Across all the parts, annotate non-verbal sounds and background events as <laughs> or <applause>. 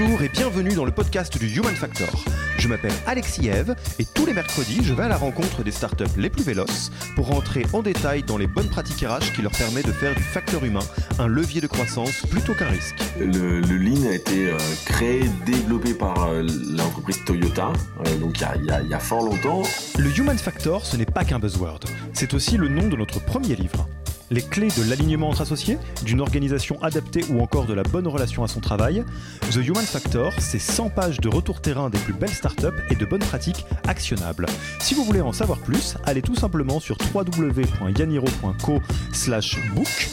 Bonjour et bienvenue dans le podcast du Human Factor. Je m'appelle Alexis Eve et tous les mercredis, je vais à la rencontre des startups les plus véloces pour rentrer en détail dans les bonnes pratiques RH qui leur permettent de faire du facteur humain un levier de croissance plutôt qu'un risque. Le, le, Lean a été euh, créé, développé par euh, l'entreprise Toyota, euh, donc il y, y, y a fort longtemps. Le Human Factor, ce n'est pas qu'un buzzword, c'est aussi le nom de notre premier livre les clés de l'alignement entre associés, d'une organisation adaptée ou encore de la bonne relation à son travail. The Human Factor, c'est 100 pages de retour terrain des plus belles startups et de bonnes pratiques actionnables. Si vous voulez en savoir plus, allez tout simplement sur www.yaniro.co slash book.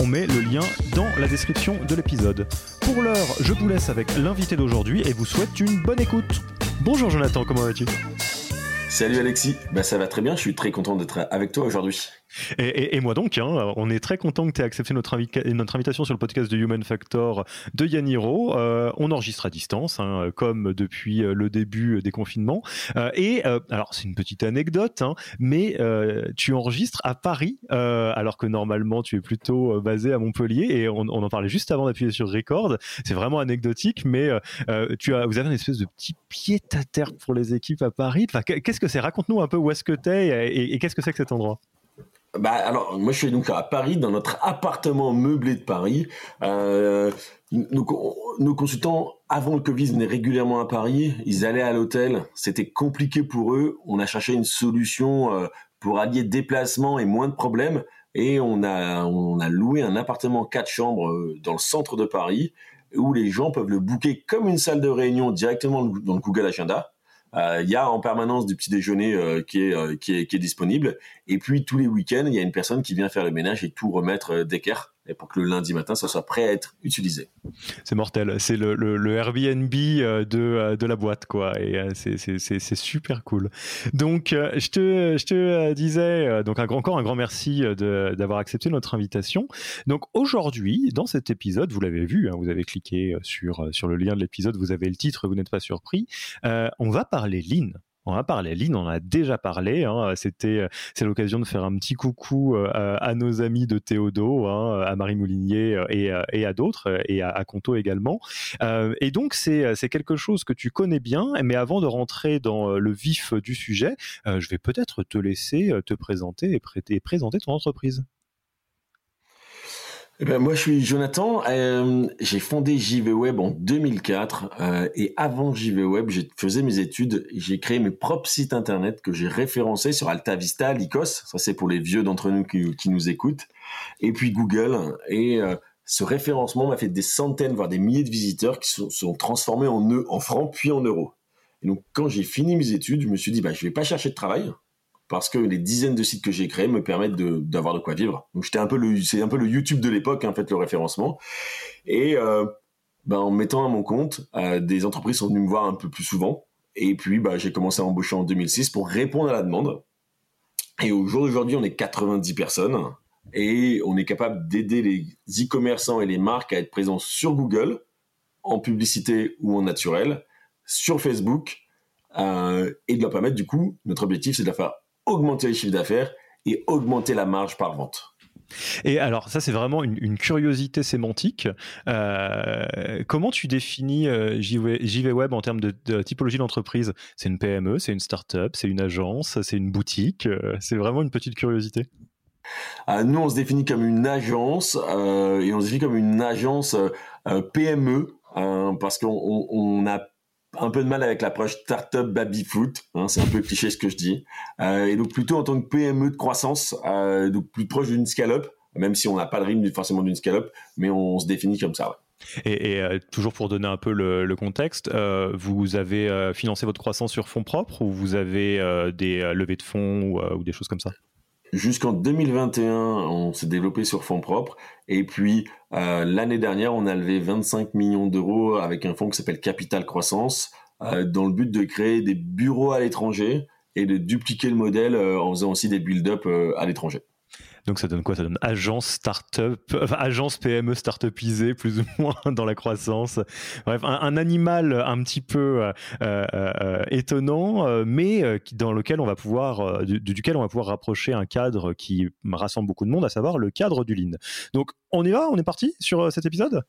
On met le lien dans la description de l'épisode. Pour l'heure, je vous laisse avec l'invité d'aujourd'hui et vous souhaite une bonne écoute. Bonjour Jonathan, comment vas-tu? Salut Alexis, bah ça va très bien, je suis très content d'être avec toi aujourd'hui. Et, moi donc, hein, on est très content que tu aies accepté notre, invi notre, invitation sur le podcast de Human Factor de Yaniro. Euh, on enregistre à distance, hein, comme depuis le début des confinements. Euh, et euh, alors, c'est une petite anecdote, hein, mais euh, tu enregistres à Paris, euh, alors que normalement tu es plutôt basé à Montpellier. Et on, en parlait juste avant d'appuyer sur record. C'est vraiment anecdotique, mais tu as, vous avez une espèce de petit pied à terre pour les équipes à Paris. Enfin, qu'est-ce que c'est? Raconte-nous un peu où est-ce que tu es et qu'est-ce que c'est que cet endroit? Bah alors moi je suis donc à Paris dans notre appartement meublé de Paris. Euh, nos, consultants avant le Covid venaient régulièrement à Paris. Ils allaient à l'hôtel. C'était compliqué pour eux. On a cherché une solution euh, pour allier déplacement et moins de problèmes. Et on a on a loué un appartement quatre chambres euh, dans le centre de Paris où les gens peuvent le booker comme une salle de réunion directement dans le Google Agenda il euh, y a en permanence du petit déjeuner euh, qui, est, euh, qui, est, qui est disponible. Et puis tous les week-ends, il y a une personne qui vient faire le ménage et tout remettre d'équerre et pour que le lundi matin, ça soit prêt à être utilisé. C'est mortel. C'est le, le, Airbnb de, de la boîte, quoi. Et c'est super cool. Donc, je te, je te disais, donc un grand, encore un grand merci d'avoir accepté notre invitation. Donc, aujourd'hui, dans cet épisode, vous l'avez vu, hein, vous avez cliqué sur, sur le lien de l'épisode, vous avez le titre, vous n'êtes pas surpris. Euh, on va parler Lean. On a parlé, Lynn, en a déjà parlé. Hein. C'était, c'est l'occasion de faire un petit coucou euh, à nos amis de Théodo, hein, à Marie Moulinier et, et à d'autres, et à, Conto également. Euh, et donc c'est, quelque chose que tu connais bien. Mais avant de rentrer dans le vif du sujet, euh, je vais peut-être te laisser te présenter et, présenter ton entreprise. Eh ben, moi, je suis Jonathan. Euh, j'ai fondé JV Web en 2004 euh, et avant JV Web, je faisais mes études. J'ai créé mes propres sites internet que j'ai référencés sur Alta Vista, Lycos. Ça, c'est pour les vieux d'entre nous qui, nous écoutent. Et puis Google. Et euh, ce référencement m'a fait des centaines, voire des milliers de visiteurs qui sont, sont transformés en, en francs puis en euros. Et donc, quand j'ai fini mes études, je me suis dit, bah, je vais pas chercher de travail parce que les dizaines de sites que j'ai créés me permettent d'avoir de, quoi vivre. Donc j'étais un peu le, c'est un peu le YouTube de l'époque, en fait, le référencement. Et euh, ben, en mettant à mon compte, euh, des entreprises sont venues me voir un peu plus souvent. Et puis, ben, j'ai commencé à embaucher en 2006 pour répondre à la demande. Et au jour d'aujourd'hui, on est 90 personnes et on est capable d'aider les e-commerçants et les marques à être présents sur Google, en publicité ou en naturel, sur Facebook, euh, et de leur permettre, du coup, notre objectif, c'est de la faire augmenter les chiffres d'affaires et augmenter la marge par vente. Et alors, ça, c'est vraiment une, une, curiosité sémantique. Euh, comment tu définis euh, JV Web en termes de, de typologie d'entreprise? C'est une PME, c'est une start-up, c'est une agence, c'est une boutique euh, C'est vraiment une petite curiosité euh, Nous, on se définit comme une agence euh, et on se définit comme une agence PME parce qu'on on, on a un peu de mal avec l'approche startup baby foot, hein, c'est un peu cliché ce que je dis, euh, et donc plutôt en tant que PME de croissance, euh, donc plus proche d'une scale-up, même si on n'a pas le rythme forcément d'une scale-up, mais on, se définit comme ça. Et, euh, toujours pour donner un peu le, contexte, vous avez financé votre croissance sur fonds propres ou vous avez des levées de fonds ou, des choses comme ça? Jusqu'en 2021, on s'est développé sur fonds propres. Et puis, l'année dernière, on a levé 25 millions d'euros avec un fonds qui s'appelle Capital Croissance, dans le but de créer des bureaux à l'étranger et de dupliquer le modèle en faisant aussi des build-up à l'étranger. Donc ça donne quoi? Ça donne agence startup, enfin, agence PME startupisée plus ou moins <laughs> dans la croissance. Bref, un, animal un petit peu euh, euh, euh, étonnant, mais dans lequel on va pouvoir, duquel on va pouvoir rapprocher un cadre qui rassemble beaucoup de monde, à savoir le cadre du Lean. Donc on y va, on est parti sur cet épisode?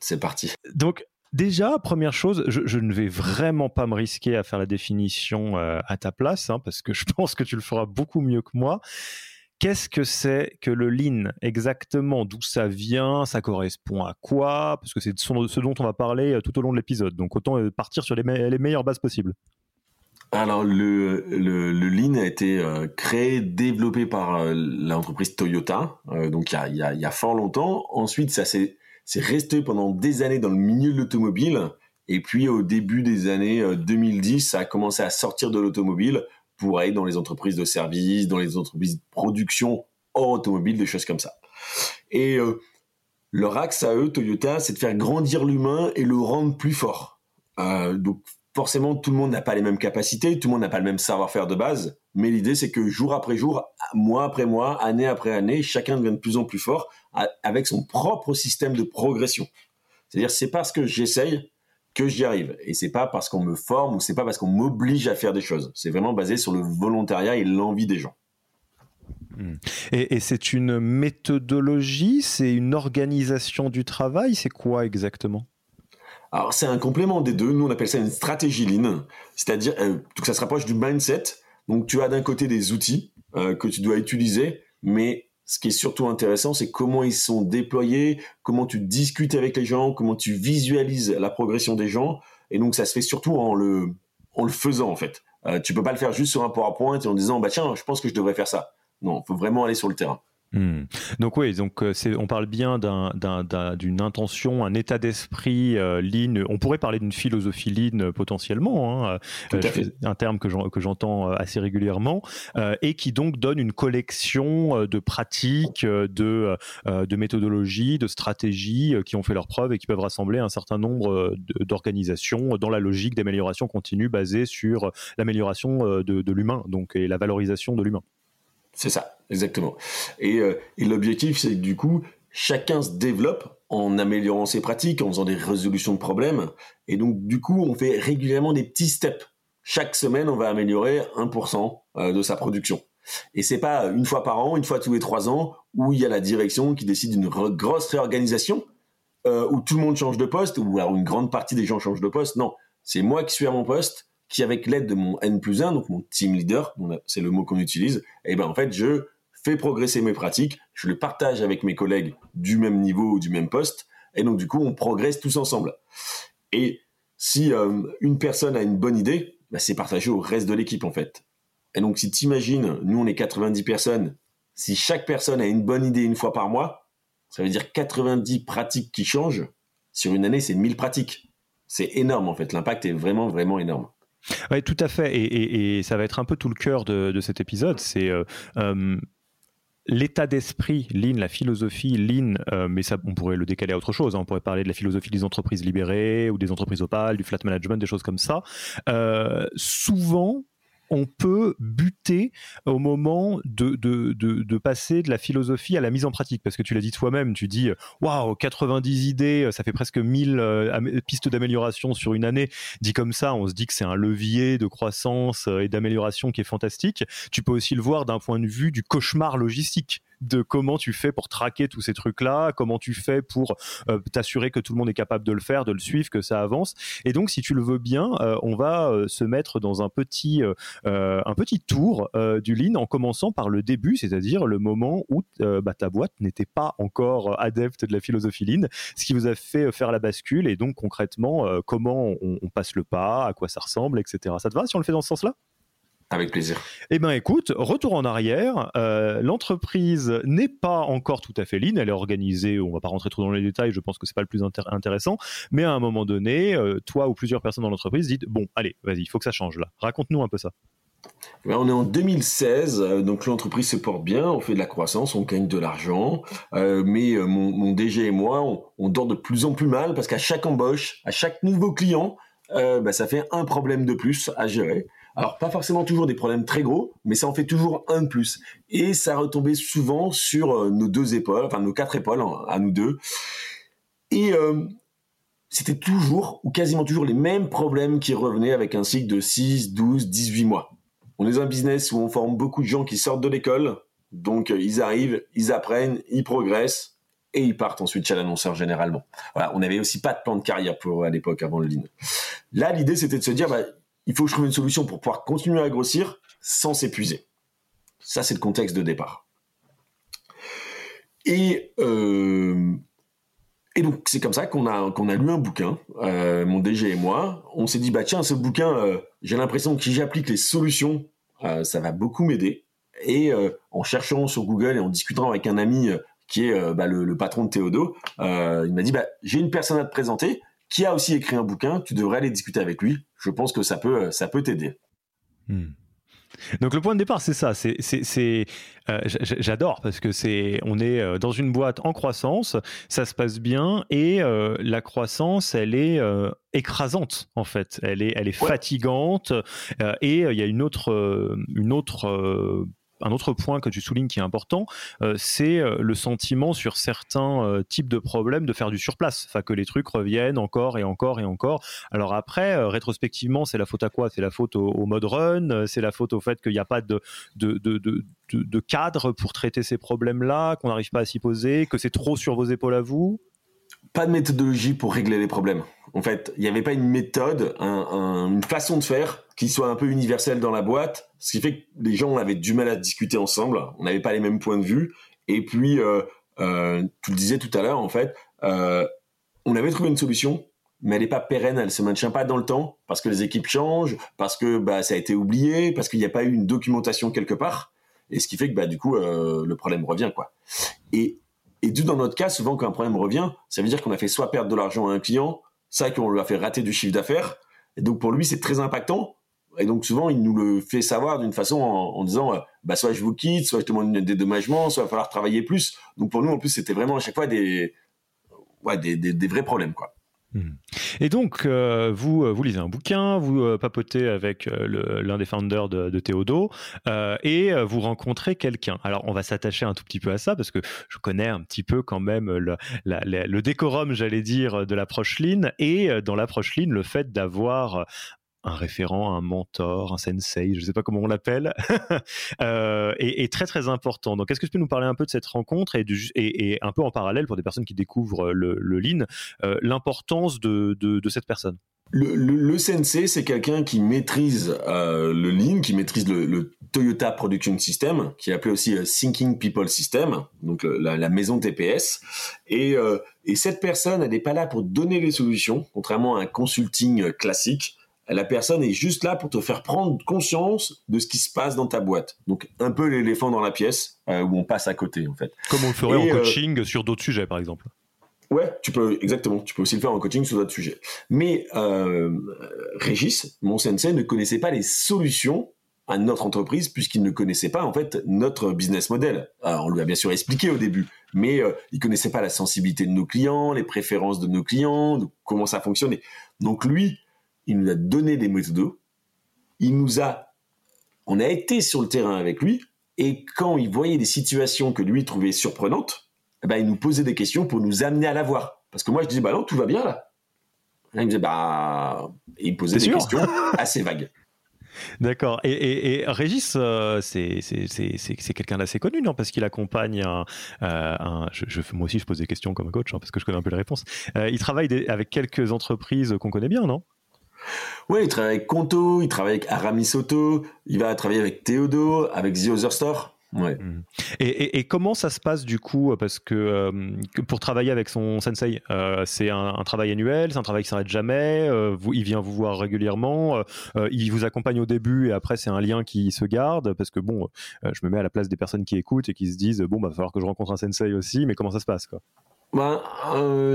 C'est parti. Donc Déjà, première chose, je, ne vais vraiment pas me risquer à faire la définition à ta place, hein, parce que je <laughs> pense que tu le feras beaucoup mieux que moi. Qu'est-ce que c'est que le lean exactement? D'où ça vient? Ça correspond à quoi? Parce que c'est ce dont on va parler euh, tout au long de l'épisode. Donc autant euh, partir sur les, meilleures bases possibles. Alors le, le, lean a été euh, créé, développé par l'entreprise Toyota, donc il y, a, y a, fort longtemps. Ensuite, ça s'est resté pendant des années dans le milieu de l'automobile. Et puis au début des années 2010, ça a commencé à sortir de l'automobile pour aller dans les entreprises de services, dans les entreprises de production automobile, des choses comme ça. Et euh, leur axe à eux, Toyota, c'est de faire grandir l'humain et le rendre plus fort. Euh, donc forcément, tout le monde n'a pas les mêmes capacités, tout le monde n'a pas le même savoir-faire de base, mais l'idée c'est que jour après jour, mois après mois, année après année, chacun devient de plus en plus fort avec son propre système de progression. C'est-à-dire, c'est parce que j'essaye que j'y arrive. Et c'est pas parce qu'on me forme ou c'est pas parce qu'on m'oblige à faire des choses. C'est vraiment basé sur le volontariat et l'envie des gens. Hmm. Et, c'est une méthodologie, c'est une organisation du travail, c'est quoi exactement? Alors c'est un complément des deux. Nous on appelle ça une stratégie lean, c'est-à-dire euh, que ça se rapproche du mindset. Donc tu as d'un côté des outils euh, que tu dois utiliser, mais ce qui est surtout intéressant, c'est comment ils sont déployés, comment tu discutes avec les gens, comment tu visualises la progression des gens. Et donc, ça se fait surtout en le, faisant, en fait. Euh, tu peux pas le faire juste sur un PowerPoint et en disant, bah tiens, je pense que je devrais faire ça. Non, il faut vraiment aller sur le terrain. Hmm. Donc oui, donc euh, on parle bien d'une intention, un état d'esprit euh, lean. On pourrait parler d'une philosophie lean euh, potentiellement, hein, un terme que j'entends assez régulièrement, et qui donc donne une collection de pratiques, de, de méthodologies, de stratégies qui ont fait leurs preuves et qui peuvent rassembler un certain nombre d'organisations dans la logique d'amélioration continue basée sur l'amélioration de, de l'humain, donc et la valorisation de l'humain. C'est ça, exactement. Euh, et, l'objectif, c'est que du coup, chacun se développe en améliorant ses pratiques, en faisant des résolutions de problèmes. Et donc, du coup, on fait régulièrement des petits steps. Chaque semaine, on va améliorer 1% euh, de sa production. Et c'est pas une fois par an, une fois tous les trois ans, où il y a la direction qui décide d'une grosse réorganisation, euh, où tout le monde change de poste, ou alors une grande partie des gens changent de poste. Non, c'est moi qui suis à mon poste, qui avec l'aide de mon N plus 1, donc mon team leader, c'est le mot qu'on utilise, et eh ben en fait je fais progresser mes pratiques, je le partage avec mes collègues du même niveau ou du même poste, et donc du coup on progresse tous ensemble. Et si euh, une personne a une bonne idée, bah, c'est partagé au reste de l'équipe en fait. Et donc si tu imagines, nous on est 90 personnes, si chaque personne a une bonne idée une fois par mois, ça veut dire 90 pratiques qui changent. Sur une année, c'est 1000 pratiques. C'est énorme en fait, l'impact est vraiment vraiment énorme. Oui, tout à fait. Et, ça va être un peu tout le cœur de, cet épisode. C'est euh, euh, l'état d'esprit Lean, la philosophie Lean, euh, mais ça, on pourrait le décaler à autre chose. Hein. On pourrait parler de la philosophie des entreprises libérées ou des entreprises opales, du flat management, des choses comme ça. souvent, on peut buter au moment de, de, passer de la philosophie à la mise en pratique. Parce que tu l'as dit toi-même, tu dis, waouh, 90 idées, ça fait presque 1000 euh, pistes d'amélioration sur une année. Dit comme ça, on se dit que c'est un levier de croissance euh, et d'amélioration qui est fantastique. Tu peux aussi le voir d'un point de vue du cauchemar logistique de comment tu fais pour traquer tous ces trucs-là, comment tu fais pour euh, t'assurer que tout le monde est capable de le faire, de le suivre, que ça avance. Et donc, si tu le veux bien, euh, on va euh, se mettre dans un petit, un petit tour du lean en commençant par le début, c'est-à-dire le moment où bah, ta boîte n'était pas encore adepte de la philosophie lean, ce qui vous a fait faire la bascule et donc concrètement comment on, on passe le pas, à quoi ça ressemble, etc. Ça te va si on le fait dans ce sens-là? Avec plaisir. Eh bien, écoute, retour en arrière. Euh, l'entreprise n'est pas encore tout à fait lean. Elle est organisée. On va pas rentrer trop dans les détails. Je pense que c'est pas le plus intéressant. Mais à un moment donné, euh, toi ou plusieurs personnes dans l'entreprise dites bon, allez, vas-y, il faut que ça change là. Raconte-nous un peu ça. On est en 2016, euh, donc l'entreprise se porte bien, on fait de la croissance, on gagne de l'argent, mais mon, DG et moi, on, dort de plus en plus mal parce qu'à chaque embauche, à chaque nouveau client, bah, ça fait un problème de plus à gérer. Alors, pas forcément toujours des problèmes très gros, mais ça en fait toujours un de plus. Et ça retombait souvent sur euh, nos deux épaules, enfin nos quatre épaules, hein, à nous deux. Et euh, c'était toujours, ou quasiment toujours, les mêmes problèmes qui revenaient avec un cycle de 6, 12, 18 mois. On est un business où on forme beaucoup de gens qui sortent de l'école, donc euh, ils arrivent, ils apprennent, ils progressent, et ils partent ensuite chez l'annonceur généralement. Voilà, on n'avait aussi pas de plan de carrière pour à l'époque avant le lean. Là, l'idée c'était de se dire, bah, il faut que je trouve une solution pour pouvoir continuer à grossir sans s'épuiser. Ça, c'est le contexte de départ. Et, euh, et donc, c'est comme ça qu'on a, a lu un bouquin, euh, mon DG et moi. On s'est dit, bah tiens, ce bouquin, euh, j'ai l'impression que si j'applique les solutions, ça va beaucoup m'aider. Et en cherchant sur Google et en discutant avec un ami qui est bah, le, patron de Théodo, il m'a dit, bah, j'ai une personne à te présenter qui a aussi écrit un bouquin, tu devrais aller discuter avec lui. Je pense que ça peut, ça peut t'aider. Hmm. Donc le point de départ, c'est ça. C'est, euh, j'adore parce que c'est, on est euh, dans une boîte en croissance, ça se passe bien et euh, la croissance, elle est écrasante en fait. Elle est, elle est fatigante et il y a une autre, une autre un autre point que tu soulignes qui est important, euh, c'est euh, le sentiment sur certains euh, types de problèmes de faire du surplace, enfin que les trucs reviennent encore et encore et encore. Alors après, rétrospectivement, c'est la faute à quoi? C'est la faute au, mode run, c'est la faute au fait qu'il n'y a pas de, cadre pour traiter ces problèmes-là, qu'on n'arrive pas à s'y poser, que c'est trop sur vos épaules à vous? Pas de méthodologie pour régler les problèmes. En fait, il n'y avait pas une méthode, une façon de faire qui soit un peu universelle dans la boîte, ce qui fait que les gens avaient du mal à discuter ensemble, on n'avait pas les mêmes points de vue, et puis, euh, euh, tu le disais tout à l'heure, en fait, euh, on avait trouvé une solution, mais elle n'est pas pérenne, elle se maintient pas dans le temps, parce que les équipes changent, parce que bah, ça a été oublié, parce qu'il n'y a pas eu une documentation quelque part, et ce qui fait que bah, du coup, le problème revient. quoi. Et, et dans notre cas, souvent quand un problème revient, ça veut dire qu'on a fait soit perdre de l'argent à un client, ça qu'on lui a fait rater du chiffre d'affaires, et donc pour lui c'est très impactant, et donc souvent, il nous le fait savoir d'une façon en, disant, euh, bah soit je vous quitte, soit je demande un dédommagement, soit il va falloir travailler plus. Donc pour nous, en plus, c'était vraiment à chaque fois des, ouais, des, des, vrais problèmes, quoi. Et donc, euh, vous, euh, vous lisez un bouquin, vous papotez avec l'un des founders de, de Théodo et vous rencontrez quelqu'un. Alors, on va s'attacher un tout petit peu à ça parce que je connais un petit peu quand même le, le décorum, j'allais dire, de l'approche Lean et dans l'approche Lean, le fait d'avoir un référent, un mentor, un sensei, je ne sais pas comment on l'appelle, <laughs> euh, est, très très important. Donc, est-ce que tu peux nous parler un peu de cette rencontre et, un peu en parallèle pour des personnes qui découvrent le, le Lean, euh, l'importance de, cette personne? Le, sensei, c'est quelqu'un qui maîtrise euh, le Lean, qui maîtrise le, Toyota Production System, qui est appelé aussi Thinking People System, donc la, la, maison TPS. Et, et cette personne, elle n'est pas là pour donner les solutions, contrairement à un consulting classique la personne est juste là pour te faire prendre conscience de ce qui se passe dans ta boîte. Donc un peu l'éléphant dans la pièce euh, où on passe à côté en fait. Comme on le ferait en euh, coaching sur d'autres sujets par exemple. Ouais, tu peux exactement. Tu peux aussi le faire en coaching sur d'autres sujets. Mais euh, Régis, mon sensei, ne connaissait pas les solutions à notre entreprise puisqu'il ne connaissait pas en fait notre business model. on lui a bien sûr expliqué au début, mais il il connaissait pas la sensibilité de nos clients, les préférences de nos clients, comment ça fonctionnait. Donc lui, il nous a donné des méthodes, il nous a, on a été sur le terrain avec lui, et quand il voyait des situations que lui trouvait surprenantes, eh ben, il nous posait des questions pour nous amener à la voir. Parce que moi, je disais, bah non, tout va bien là. il me disait, bah. Et il posait des questions <laughs> assez vagues. D'accord. Et, Régis, euh, c'est quelqu'un d'assez connu, non? Parce qu'il accompagne un. Euh, je, moi aussi, je pose des questions comme coach, hein, parce que je connais un peu les réponses. Euh, il travaille avec quelques entreprises qu'on connaît bien, non? Oui, il travaille avec Conto, il travaille avec Aramis Soto, il va travailler avec Théodo, avec The Other Store. Ouais. Mmh. Et, comment ça se passe du coup Parce que, pour travailler avec son sensei, c'est un, travail annuel, c'est un travail qui s'arrête jamais. vous, il vient vous voir régulièrement, il vous accompagne au début et après c'est un lien qui se garde. Parce que bon, je me mets à la place des personnes qui écoutent et qui se disent bon, bah, va falloir que je rencontre un sensei aussi. Mais comment ça se passe quoi? Bah,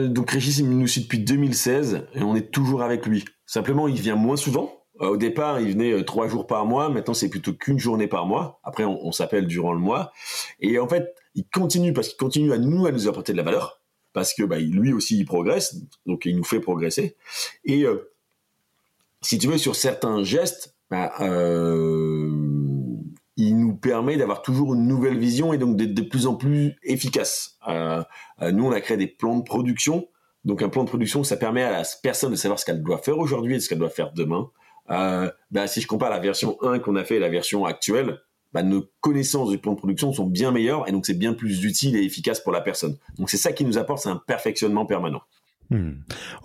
donc Régis il nous suit depuis 2016 et on est toujours avec lui. Simplement, il vient moins souvent euh, au départ, il venait euh, trois jours par mois. Maintenant, c'est plutôt qu'une journée par mois. Après, on, s'appelle durant le mois. Et en fait, il continue parce qu'il continue à nous à nous apporter de la valeur parce que bah, lui aussi il progresse, donc il nous fait progresser. Et euh, si tu veux, sur certains gestes, bah, il nous permet d'avoir toujours une nouvelle vision et donc d'être de plus en plus efficace. nous, on a créé des plans de production. Donc un plan de production, ça permet à la personne de savoir ce qu'elle doit faire aujourd'hui et ce qu'elle doit faire demain. Euh, bah, si je compare la version 1 qu'on a fait et la version actuelle, bah, nos connaissances du plan de production sont bien meilleures et donc c'est bien plus utile et efficace pour la personne. Donc c'est ça qui nous apporte, c'est un perfectionnement permanent. Hmm.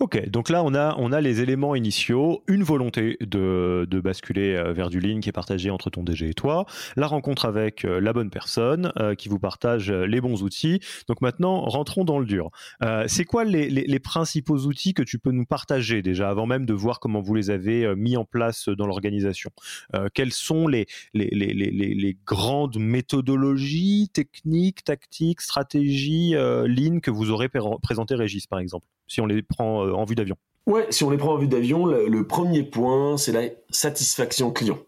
Ok, donc là on a, on a les éléments initiaux, une volonté de, de, basculer euh, vers du ligne qui est partagé entre ton DG et toi, la rencontre avec euh, la bonne personne euh, qui vous partage les bons outils. Donc maintenant, rentrons dans le dur. c'est quoi les, les, les, principaux outils que tu peux nous partager déjà avant même de voir comment vous les avez mis en place dans l'organisation? Quelles sont les, les, grandes méthodologies, techniques, tactiques, stratégies, lignes que vous aurez présentées Régis par exemple? Si on les prend euh, en vue d'avion Ouais, si on les prend en vue d'avion, le, premier point, c'est la satisfaction client.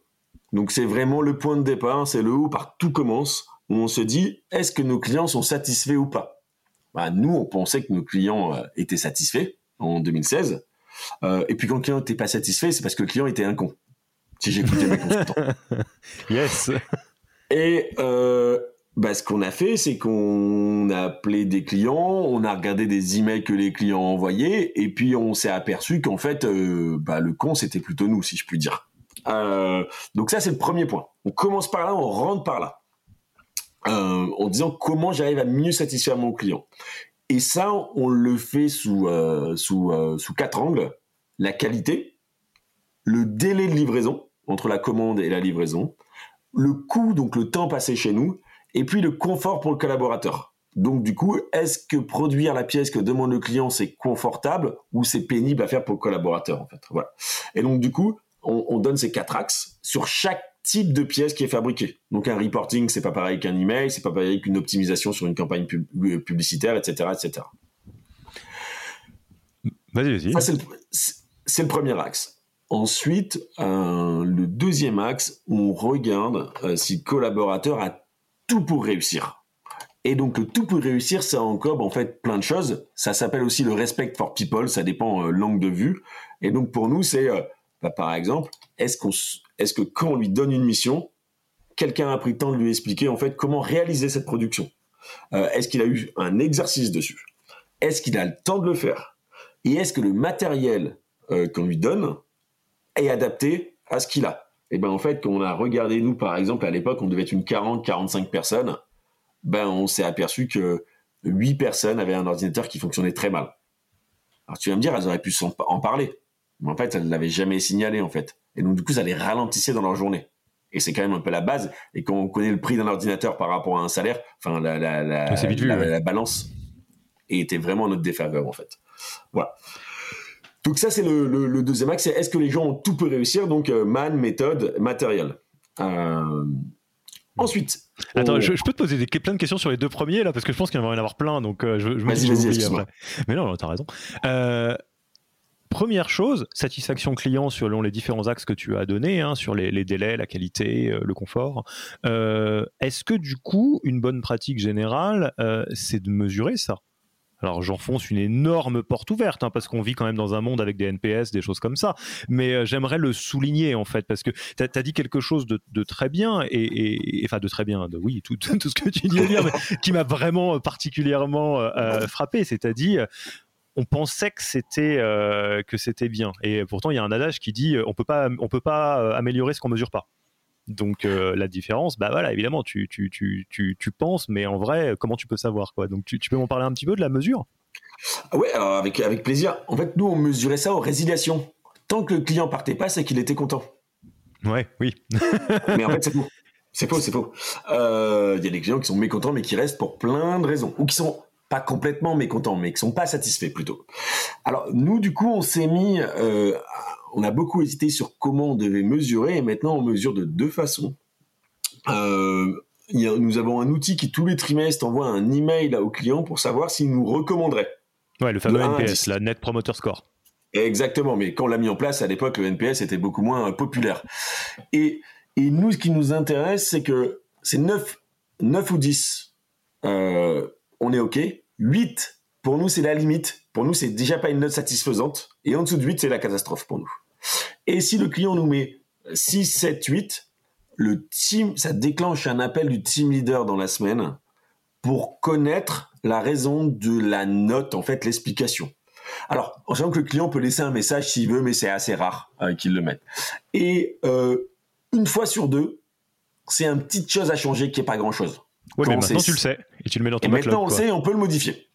Donc c'est vraiment le point de départ, c'est le où par tout commence, où on se dit, est-ce que nos clients sont satisfaits ou pas? Bah, Nous, on pensait que nos clients euh, étaient satisfaits en 2016. Euh, et puis quand le client n'était pas satisfait, c'est parce que le client était un con. Si j'écoutais mes <laughs> consultants. yes. Et bah, ce qu'on a fait, c'est qu'on a appelé des clients, on a regardé des emails que les clients envoyaient, et puis on s'est aperçu qu'en fait, euh, bah, le con, c'était plutôt nous, si je puis dire. Euh, donc ça, c'est le premier point. On commence par là, on rentre par là, euh, en disant comment j'arrive à mieux satisfaire mon client. Et ça, on le fait sous sous sous quatre angles la qualité, le délai de livraison entre la commande et la livraison, le coût, donc le temps passé chez nous, et puis le confort pour le collaborateur. Donc du coup, est-ce que produire la pièce que demande le client, c'est confortable ou c'est pénible à faire pour le collaborateur en fait? Voilà. Et donc du coup, on, donne ces quatre axes sur chaque type de pièce qui est fabriquée. Donc un reporting, c'est pas pareil qu'un email, c'est pas pareil qu'une optimisation sur une campagne euh, publicitaire, etc., etc. Vas-y, vas-y. c'est le, premier axe. Ensuite, euh, le deuxième axe, on regarde euh, si le collaborateur a tout pour réussir. Et donc le tout pour réussir, ça englobe en fait plein de choses. Ça s'appelle aussi le respect for people, ça dépend euh, langue de vue. Et donc pour nous, c'est euh, bah, par exemple, est-ce que quand on lui donne une mission, quelqu'un a pris le temps de lui expliquer en fait comment réaliser cette production? Euh, Est-ce qu'il a eu un exercice dessus? Est-ce qu'il a le temps de le faire? Et est-ce que le matériel qu'on lui donne est adapté à ce qu'il a? Et ben en fait, quand on a regardé, nous par exemple, à l'époque, on devait être une 40-45 personnes, ben on s'est aperçu que 8 personnes avaient un ordinateur qui fonctionnait très mal. Alors tu vas me dire, elles auraient pu en parler. Mais en fait, elles ne l'avaient jamais signalé en fait. Et donc du coup, ça les ralentissait dans leur journée. Et c'est quand même un peu la base. Et quand on connaît le prix d'un ordinateur par rapport à un salaire, enfin la, la, la, la balance était vraiment notre défaveur en fait. Voilà. Donc ça, c'est le, deuxième axe. C'est est-ce que les gens ont tout pour réussir? Donc euh, man, méthode, matériel. Euh, ensuite. Attends, je, peux te poser des, plein de questions sur les deux premiers là, parce que je pense qu'il va y en avoir plein. Donc euh, je, je vas-y, vas-y, après. Mais non, t'as raison. Première chose, satisfaction client selon les différents axes que tu as donnés, hein, sur les, délais, la qualité, le confort. Est-ce que du coup, une bonne pratique générale, c'est de mesurer ça? Alors j'enfonce une énorme porte ouverte, hein, parce qu'on vit quand même dans un monde avec des NPS, des choses comme ça. Mais euh, j'aimerais le souligner, en fait, parce que tu as, dit quelque chose de, très bien, et, enfin de très bien, de, oui, tout, <laughs> tout, ce que tu dis mais <laughs> qui m'a vraiment particulièrement euh, euh, frappé, c'est-à-dire on pensait que c'était que c'était bien, et pourtant il y a un adage qui dit on peut pas on peut pas améliorer ce qu'on mesure pas. Donc euh, la différence, bah voilà, évidemment, tu, tu, tu, tu, penses, mais en vrai, comment tu peux savoir quoi? Donc tu, peux m'en parler un petit peu de la mesure? Ah Ouais, alors avec, avec plaisir. En fait, nous, on mesurait ça aux résiliations. Tant que le client partait pas, c'est qu'il était content. Ouais, oui. mais en fait, c'est <laughs> tout. C'est faux, c'est faux. Il y a des clients qui sont mécontents, mais qui restent pour plein de raisons, ou qui sont pas complètement mécontents, mais qui sont pas satisfaits plutôt. Alors nous, du coup, on s'est mis, on a beaucoup hésité sur comment on devait mesurer, et maintenant on mesure de deux façons. Euh, nous avons un outil qui tous les trimestres envoie un email aux clients pour savoir s'ils nous recommanderaient. Ouais, le fameux NPS, la Net Promoter Score. Exactement, mais quand on l'a mis en place, à l'époque, le NPS était beaucoup moins populaire. Et, et nous, ce qui nous intéresse, c'est que c'est 9, 9 ou 10, euh, on est OK. 8, pour nous, c'est la limite. Pour nous, c'est déjà pas une note satisfaisante. Et en dessous de 8, c'est la catastrophe pour nous. Et si le client nous met 6, 7, 8, le team, ça déclenche un appel du team leader dans la semaine pour connaître la raison de la note, en fait, l'explication. Alors, en sachant que le client peut laisser un message s'il veut, mais c'est assez rare euh, qu'il le mette. Et euh, une fois sur deux, c'est une petite chose à changer qui n'est pas grand-chose. Oui, mais maintenant tu le sais et tu le mets dans ton Et maintenant on le sait, on peut le modifier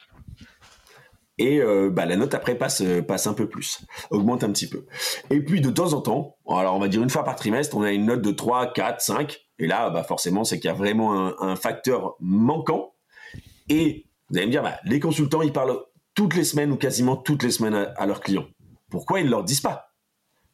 et euh, bah, la note après passe euh, passe un peu plus, augmente un petit peu. Et puis de temps en temps, alors on va dire une fois par trimestre, on a une note de 3, 4, 5 et là bah forcément c'est qu'il y a vraiment un, facteur manquant et vous allez me dire bah, les consultants ils parlent toutes les semaines ou quasiment toutes les semaines à, leurs clients. Pourquoi ils leur disent pas?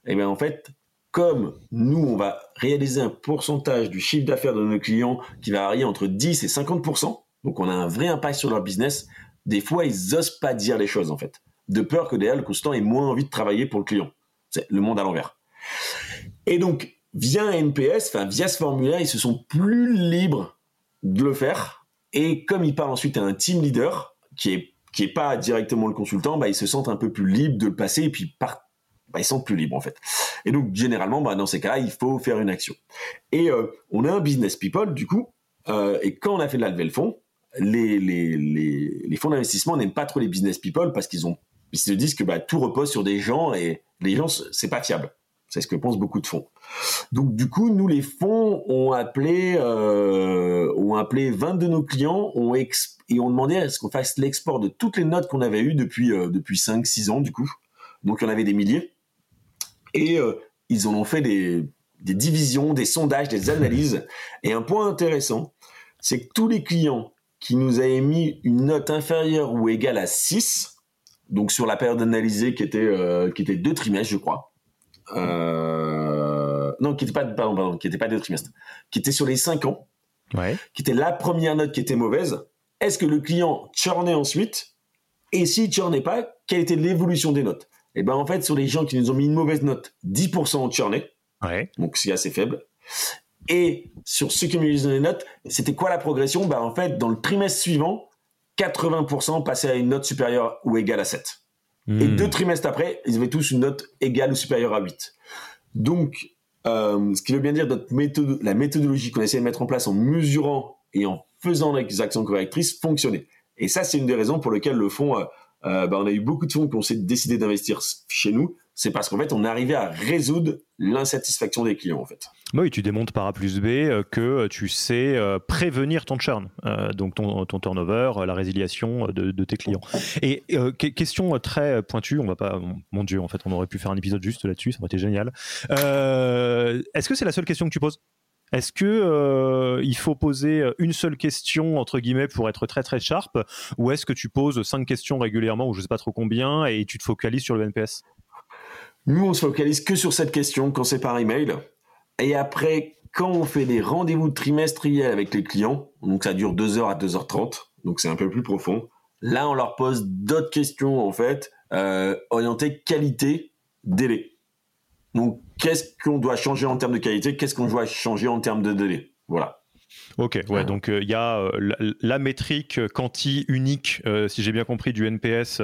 Eh bien en fait, comme nous, on va réaliser un pourcentage du chiffre d'affaires de nos clients qui va varier entre 10 et 50%, donc on a un vrai impact sur leur business, des fois, ils osent pas dire les choses, en fait. De peur que derrière, le consultant ait moins envie de travailler pour le client. C'est le monde à l'envers. Et donc, via NPS, via ce formulaire, ils se sont plus libres de le faire. Et comme ils parlent ensuite à un team leader, qui est, pas directement le consultant, bah, ils se sentent un peu plus libres de le passer et puis par, bah, ils sont plus libres, en fait. Et donc, généralement, bah, dans ces cas-là, il faut faire une action. Et euh, on a un business people, du coup, euh, et quand on a fait de la levée de fonds, les, fonds d'investissement n'aiment pas trop les business people parce qu'ils se disent que bah, tout repose sur des gens et les gens c'est pas fiable. C'est ce que pensent beaucoup de fonds. Donc du coup, nous les fonds ont appelé euh, ont appelé 20 de nos clients et ont demandé à ce qu'on fasse l'export de toutes les notes qu'on avait eues depuis euh, depuis 5 6 ans du coup. Donc il y en avait des milliers et euh, ils en ont fait des divisions, des sondages, des analyses et un point intéressant, c'est que tous les clients qui nous a émis une note inférieure ou égale à 6, donc sur la période analysée qui était, euh, qui était deux trimestres, je crois. Euh, non, qui n'était pas, pardon, pardon, qui était pas deux trimestres, qui était sur les 5 ans, ouais. qui était la première note qui était mauvaise. Est-ce que le client churnait ensuite? Et s'il churnait pas, quelle était l'évolution des notes? Et eh ben en fait, sur les gens qui nous ont mis une mauvaise note, 10% ont churné, ouais. donc c'est assez faible. Et sur ceux qui me lisaient les notes, c'était quoi la progression? Bah, En fait, dans le trimestre suivant, 80% passaient à une note supérieure ou égale à 7. Et hmm. deux trimestres après, ils avaient tous une note égale ou supérieure à 8. Donc, euh, ce qui veut bien dire notre méthode, la méthodologie qu'on essaie de mettre en place en mesurant et en faisant les actions correctrices fonctionnait. Et ça, c'est une des raisons pour lesquelles le fonds, euh, euh, bah, on a eu beaucoup de fonds qui ont décidé d'investir chez nous c'est parce qu'en fait, on arrivait à résoudre l'insatisfaction des clients, en fait. Oui, tu démontres par A plus B euh, que tu sais euh, prévenir ton churn, euh, donc ton, turnover, la résiliation de, tes clients. Et question très pointue, on va pas, mon Dieu, en fait, on aurait pu faire un épisode juste là-dessus, ça aurait été génial. Est-ce que c'est la seule question que tu poses? Est-ce que il faut poser une seule question entre guillemets pour être très très sharp, ou est-ce que tu poses cinq questions régulièrement ou je sais pas trop combien et tu te focalises sur le NPS nous, on se focalise que sur cette question quand c'est par email. Et après, quand on fait des rendez-vous trimestriels avec les clients, donc ça dure 2h à 2h30, donc c'est un peu plus profond. Là, on leur pose d'autres questions, en fait, euh, orientées qualité, délai. Donc, qu'est-ce qu'on doit changer en termes de qualité Qu'est-ce qu'on doit changer en termes de délai? Voilà. Ok, ouais, donc euh, il y a euh, la, métrique quanti unique, euh, si j'ai bien compris, du NPS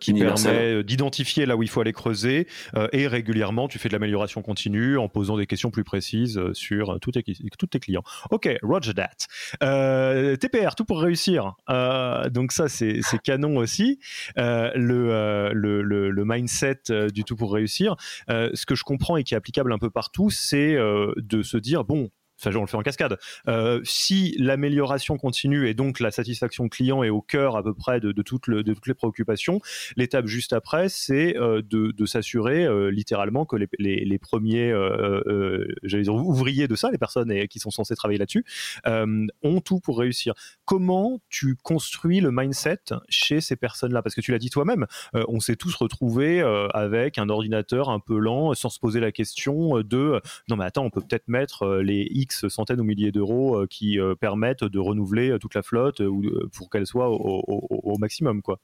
qui permet d'identifier là où il faut aller creuser et régulièrement tu fais de l'amélioration continue en posant des questions plus précises sur tous tes, tes clients. Ok, roger that. TPR, tout pour réussir. donc ça c'est canon aussi. Le, le, le, le, mindset du tout pour réussir. ce que je comprends et qui est applicable un peu partout, c'est de se dire bon ça on le fait en cascade. Euh, si l'amélioration continue et donc la satisfaction client est au cœur à peu près de, toutes, les préoccupations, l'étape juste après, c'est euh, de, s'assurer euh, littéralement que les, premiers ouvriers de ça, les personnes qui sont censées travailler là-dessus, ont tout pour réussir. Comment tu construis le mindset chez ces personnes-là? Parce que tu l'as dit toi-même, on s'est tous retrouvés avec un ordinateur un peu lent, sans se poser la question de non mais attends, on peut peut-être mettre les X centaines ou milliers d'euros euh, qui euh, permettent de renouveler euh, toute la flotte ou pour qu'elle soit au, maximum, quoi.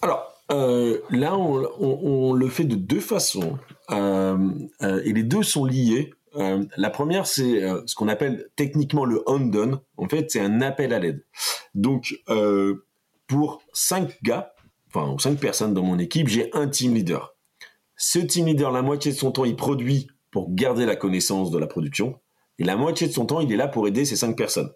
Alors, là, on, le fait de deux façons, et les deux sont liés. la première, c'est ce qu'on appelle techniquement le on-done. En fait, c'est un appel à l'aide. Donc, pour cinq gars, enfin cinq personnes dans mon équipe, j'ai un team leader. Ce team leader, la moitié de son temps, il produit pour garder la connaissance de la production. Et la moitié de son temps, il est là pour aider ces cinq personnes.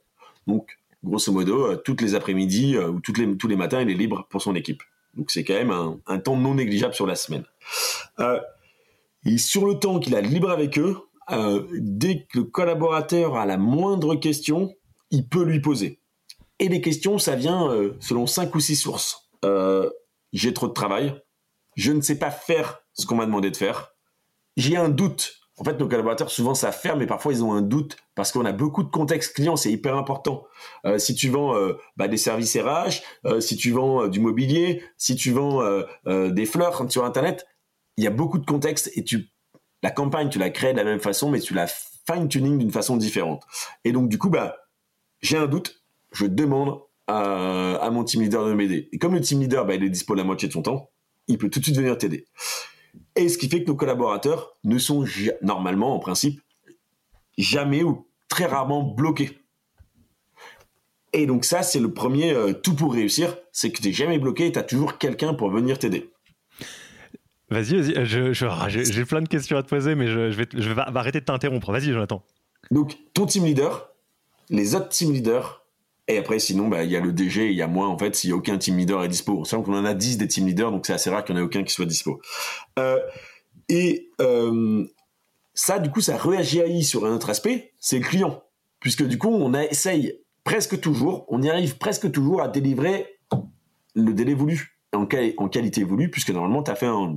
Donc, grosso modo, euh, toutes les après-midi euh, ou les, tous les matins, il est libre pour son équipe. Donc, c'est quand même un, temps non négligeable sur la semaine. Euh, et sur le temps qu'il a libre avec eux, dès que le collaborateur a la moindre question, il peut lui poser. Et les questions, ça vient selon cinq ou six sources. j'ai trop de travail. Je ne sais pas faire ce qu'on m'a demandé de faire. J'ai un doute en fait, nos collaborateurs, souvent, ça ferme, mais parfois, ils ont un doute parce qu'on a beaucoup de contexte client, c'est hyper important. Euh, si tu vends euh, bah, des services RH, euh, si tu vends du mobilier, si tu vends des fleurs sur Internet, il y a beaucoup de contexte et tu, la campagne, tu la crées de la même façon, mais tu la fine-tuning d'une façon différente. Et donc, du coup, bah, j'ai un doute, je demande à, mon team leader de m'aider. Et comme le team leader, bah, il est dispo la moitié de son temps, il peut tout de suite venir t'aider. Et ce qui fait que nos collaborateurs ne sont normalement, en principe, jamais ou très rarement bloqués. Et donc ça, c'est le premier euh, tout pour réussir, c'est que tu n'es jamais bloqué et tu as toujours quelqu'un pour venir t'aider. Vas-y, vas-y, ah, j'ai plein de questions à te poser, mais je, vais, je vais arrêter de t'interrompre. Vas-y, Jonathan. Donc, ton team leader, les autres team leaders, et après, sinon, bah, il y a le DG, il y a moi, en fait, s'il n'y a aucun team leader est dispo. Sait qu'on en a 10 des team leaders, donc c'est assez rare qu'il n'y en ait aucun qui soit dispo. Euh, et euh, ça, du coup, ça réagit sur un autre aspect, c'est le client. Puisque du coup, on essaye presque toujours, on y arrive presque toujours à délivrer le délai voulu, en, qualité voulue, puisque normalement, tu as fait un on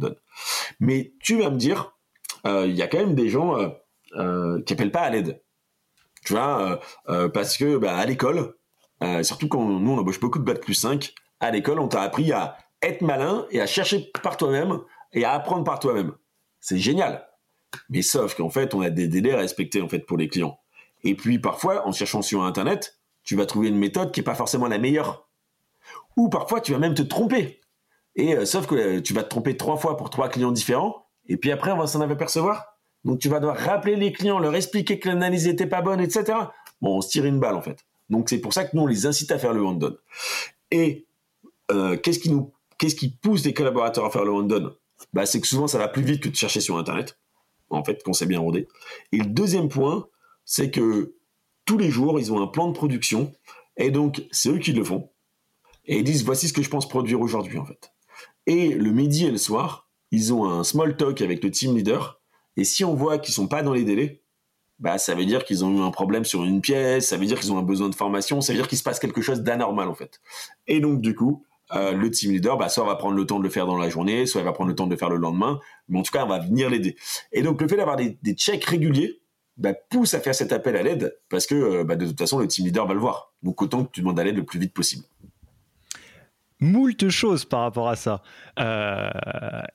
Mais tu vas me dire, euh, il y a quand même des gens qui appellent pas à l'aide. Tu vois, parce que bah, à l'école, euh, surtout quand nous, on embauche beaucoup de bac plus 5. À l'école, on t'a appris à être malin et à chercher par toi-même et à apprendre par toi-même. C'est génial. Mais sauf qu'en fait, on a des délais à respecter en fait pour les clients. Et puis parfois, en cherchant sur Internet, tu vas trouver une méthode qui n'est pas forcément la meilleure. Ou parfois, tu vas même te tromper. Et euh, sauf que euh, tu vas te tromper trois fois pour trois clients différents. Et puis après, on va s'en apercevoir. Donc tu vas devoir rappeler les clients, leur expliquer que l'analyse n'était pas bonne, etc. Bon, on se tire une balle en fait. Donc c'est pour ça que nous on les incite à faire le hand Et euh, qu'est-ce qui nous, qu'est-ce qui pousse les collaborateurs à faire le hand bah, c'est que souvent ça va plus vite que de chercher sur internet. En fait, qu'on s'est bien rodé. Et le deuxième point, c'est que tous les jours ils ont un plan de production et donc c'est eux qui le font et ils disent voici ce que je pense produire aujourd'hui en fait. Et le midi et le soir, ils ont un small talk avec le team leader et si on voit qu'ils sont pas dans les délais, bah ça veut dire qu'ils ont eu un problème sur une pièce, ça veut dire qu'ils ont un besoin de formation, ça veut dire qu'il se passe quelque chose d'anormal en fait. Et donc du coup, euh, le team leader, bah, soit va prendre le temps de le faire dans la journée, soit il va prendre le temps de le faire le lendemain, mais en tout cas, on va venir l'aider. Et donc le fait d'avoir des, des checks réguliers bah, pousse à faire cet appel à l'aide parce que euh, bah, de toute façon, le team leader va le voir. Donc autant que tu demandes à l'aide le plus vite possible moult choses par rapport à ça. Euh,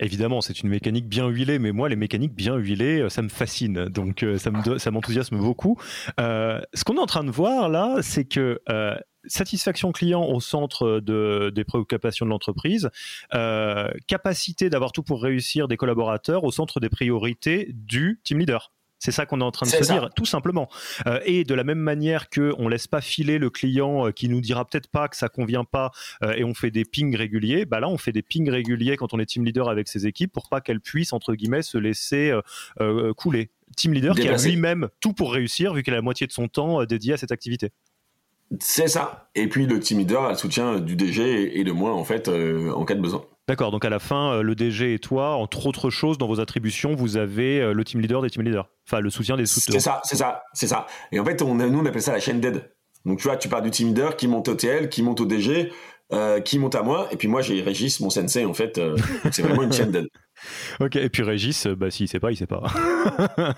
évidemment, c'est une mécanique bien huilée, mais moi, les mécaniques bien huilées, euh, ça me fascine. Donc, euh, ça m'enthousiasme beaucoup. ce qu'on est en train de voir là, c'est que satisfaction client au centre de, des préoccupations de l'entreprise, capacité d'avoir tout pour réussir des collaborateurs au centre des priorités du team leader. C'est ça qu'on est en train de se dire, tout simplement. Euh, et de la même manière que on laisse pas filer le client euh, qui nous dira peut-être pas que ça convient pas euh, et on fait des pings réguliers, bah là on fait des pings réguliers quand on est team leader avec ses équipes pour pas qu'elles puissent entre guillemets se laisser couler. Team leader qui a lui-même tout pour réussir vu qu'elle a la moitié de son temps dédié à cette activité. C'est ça. Et puis le team leader a le soutien du DG et de moi en fait en cas de besoin. D'accord, donc à la fin, le DG et toi, entre autres choses, dans vos attributions, vous avez le team leader des team leaders, enfin le soutien des soutiens. C'est ça, c'est ça, c'est ça. Et en fait, on, nous, on appelle ça la chaîne d'aide. Donc tu vois, tu pars du team leader qui monte au TL, qui monte au DG, euh, qui monte à moi, et puis moi j'ai Régis, mon sensei, en fait, euh, c'est vraiment une chaîne d'aide. Ok, et puis Régis, euh, bah, s'il sait pas, il sait pas. <laughs>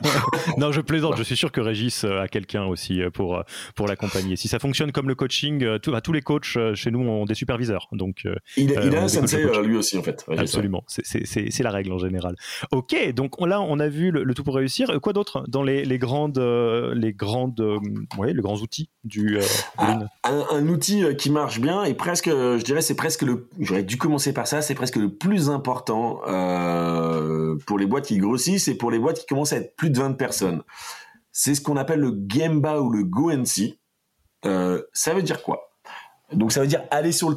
non, je plaisante, je suis sûr que Régis a quelqu'un aussi pour, pour l'accompagner. Si ça fonctionne comme le coaching, tout, bah, tous les coachs chez nous ont des superviseurs. Donc, il, a un sensei lui aussi, en fait. Absolument, c'est la règle en général. Ok, donc là, on a vu le, tout pour réussir. Quoi d'autre dans les, les, grandes, les, grandes, ouais, les grands outils du ah, un, un, outil qui marche bien et presque, je dirais, c'est presque le. J'aurais dû commencer par ça, c'est presque le plus important. Euh, euh, pour les boîtes qui grossissent et pour les boîtes qui commencent à être plus de 20 personnes. C'est ce qu'on appelle le Gemba ou le GoNC. Euh, ça veut dire quoi? Donc ça veut dire aller sur le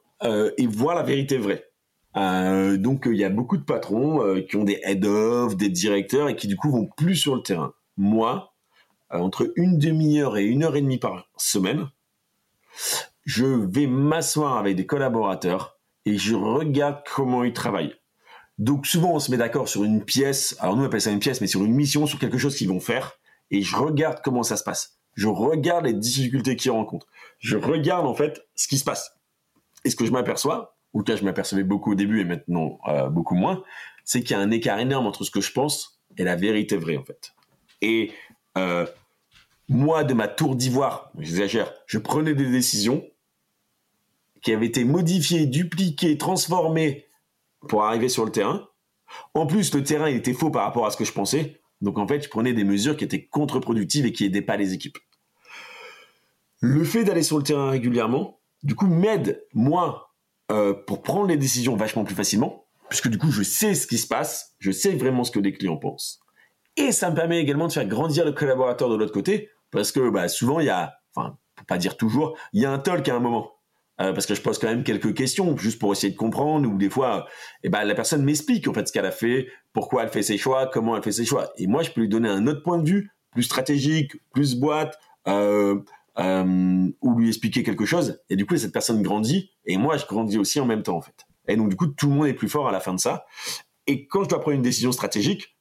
Euh, et voir la vérité vraie. Euh, donc il y a beaucoup de patrons euh, qui ont des head of, des directeurs et qui du coup vont plus sur le terrain. Moi, entre une demi-heure et une heure et demie par semaine, je vais m'asseoir avec des collaborateurs et je regarde comment ils travaillent. Donc souvent on se met d'accord sur une pièce, alors nous on appelle ça une pièce, mais sur une mission, sur quelque chose qu'ils vont faire, et je regarde comment ça se passe. Je regarde les difficultés qu'ils rencontrent. Je regarde en fait ce qui se passe. Et ce que je m'aperçois, ou que je m'apercevais beaucoup au début et maintenant euh, beaucoup moins, c'est qu'il y a un écart énorme entre ce que je pense et la vérité vraie en fait. Et euh, moi, de ma tour d'ivoire, j'exagère, je prenais des décisions qui avaient été modifiées, dupliquées, transformées pour arriver sur le terrain. En plus, le terrain était faux par rapport à ce que je pensais. Donc en fait, je prenais des mesures qui étaient contre-productives et qui n'aidaient pas les équipes. Le fait d'aller sur le terrain régulièrement, du coup, m'aide, moi, euh, pour prendre les décisions vachement plus facilement, puisque du coup, je sais ce qui se passe, je sais vraiment ce que les clients pensent. Et ça me permet également de faire grandir le collaborateur de l'autre côté, parce que bah, souvent, il y a, enfin, pour pas dire toujours, il y a un talk à un moment. Euh, parce que je pose quand même quelques questions, juste pour essayer de comprendre, ou des fois, eh ben, la personne m'explique en fait ce qu'elle a fait, pourquoi elle fait ses choix, comment elle fait ses choix. Et moi, je peux lui donner un autre point de vue, plus stratégique, plus boîte, euh, euh, ou lui expliquer quelque chose. Et du coup, cette personne grandit et moi, je grandis aussi en même temps, en fait. Et donc, du coup, tout le monde est plus fort à la fin de ça. Et quand je dois prendre une décision stratégique,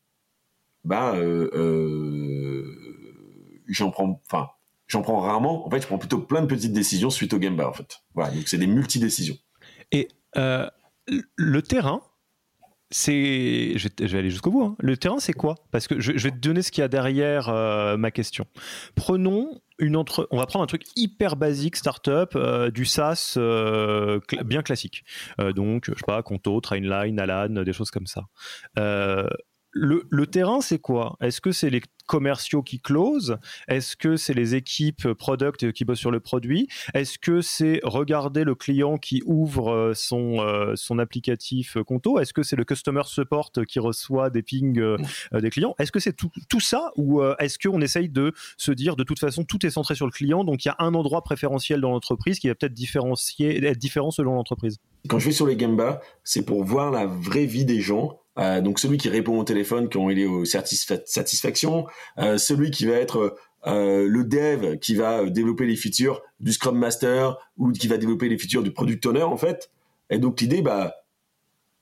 bah, euh, euh, j'en prends, enfin, j'en prends rarement. En fait, je prends plutôt plein de petites décisions suite au game bar, en fait. Voilà, donc c'est des multi-décisions. Et le terrain, c'est, je, vais aller jusqu'au bout. Hein. Le terrain, c'est quoi? Parce que je, vais te donner ce qu'il y a derrière euh, ma question. Prenons une entre, on va prendre un truc hyper basique startup, euh, du SaaS euh, bien classique. donc, je sais pas, Conto, Trainline, Alan, des choses comme ça. Le, le, terrain, c'est quoi? Est-ce que c'est les commerciaux qui closent? Est-ce que c'est les équipes product qui bossent sur le produit? Est-ce que c'est regarder le client qui ouvre euh, son, euh, son applicatif Conto? Est-ce que c'est le customer support qui reçoit des pings euh, des clients? Est-ce que c'est tout, tout, ça? Ou est-ce qu'on essaye de se dire de toute façon tout est centré sur le client donc il y a un endroit préférentiel dans l'entreprise qui va peut-être différencier être différent selon l'entreprise? Quand je vais sur les Gamba, c'est pour voir la vraie vie des gens euh, donc celui qui répond au téléphone quand il est aux satisfaction, euh, celui qui va être euh, le dev qui va développer les features du Scrum Master ou qui va développer les features du Product Owner en fait. Et donc l'idée, bah,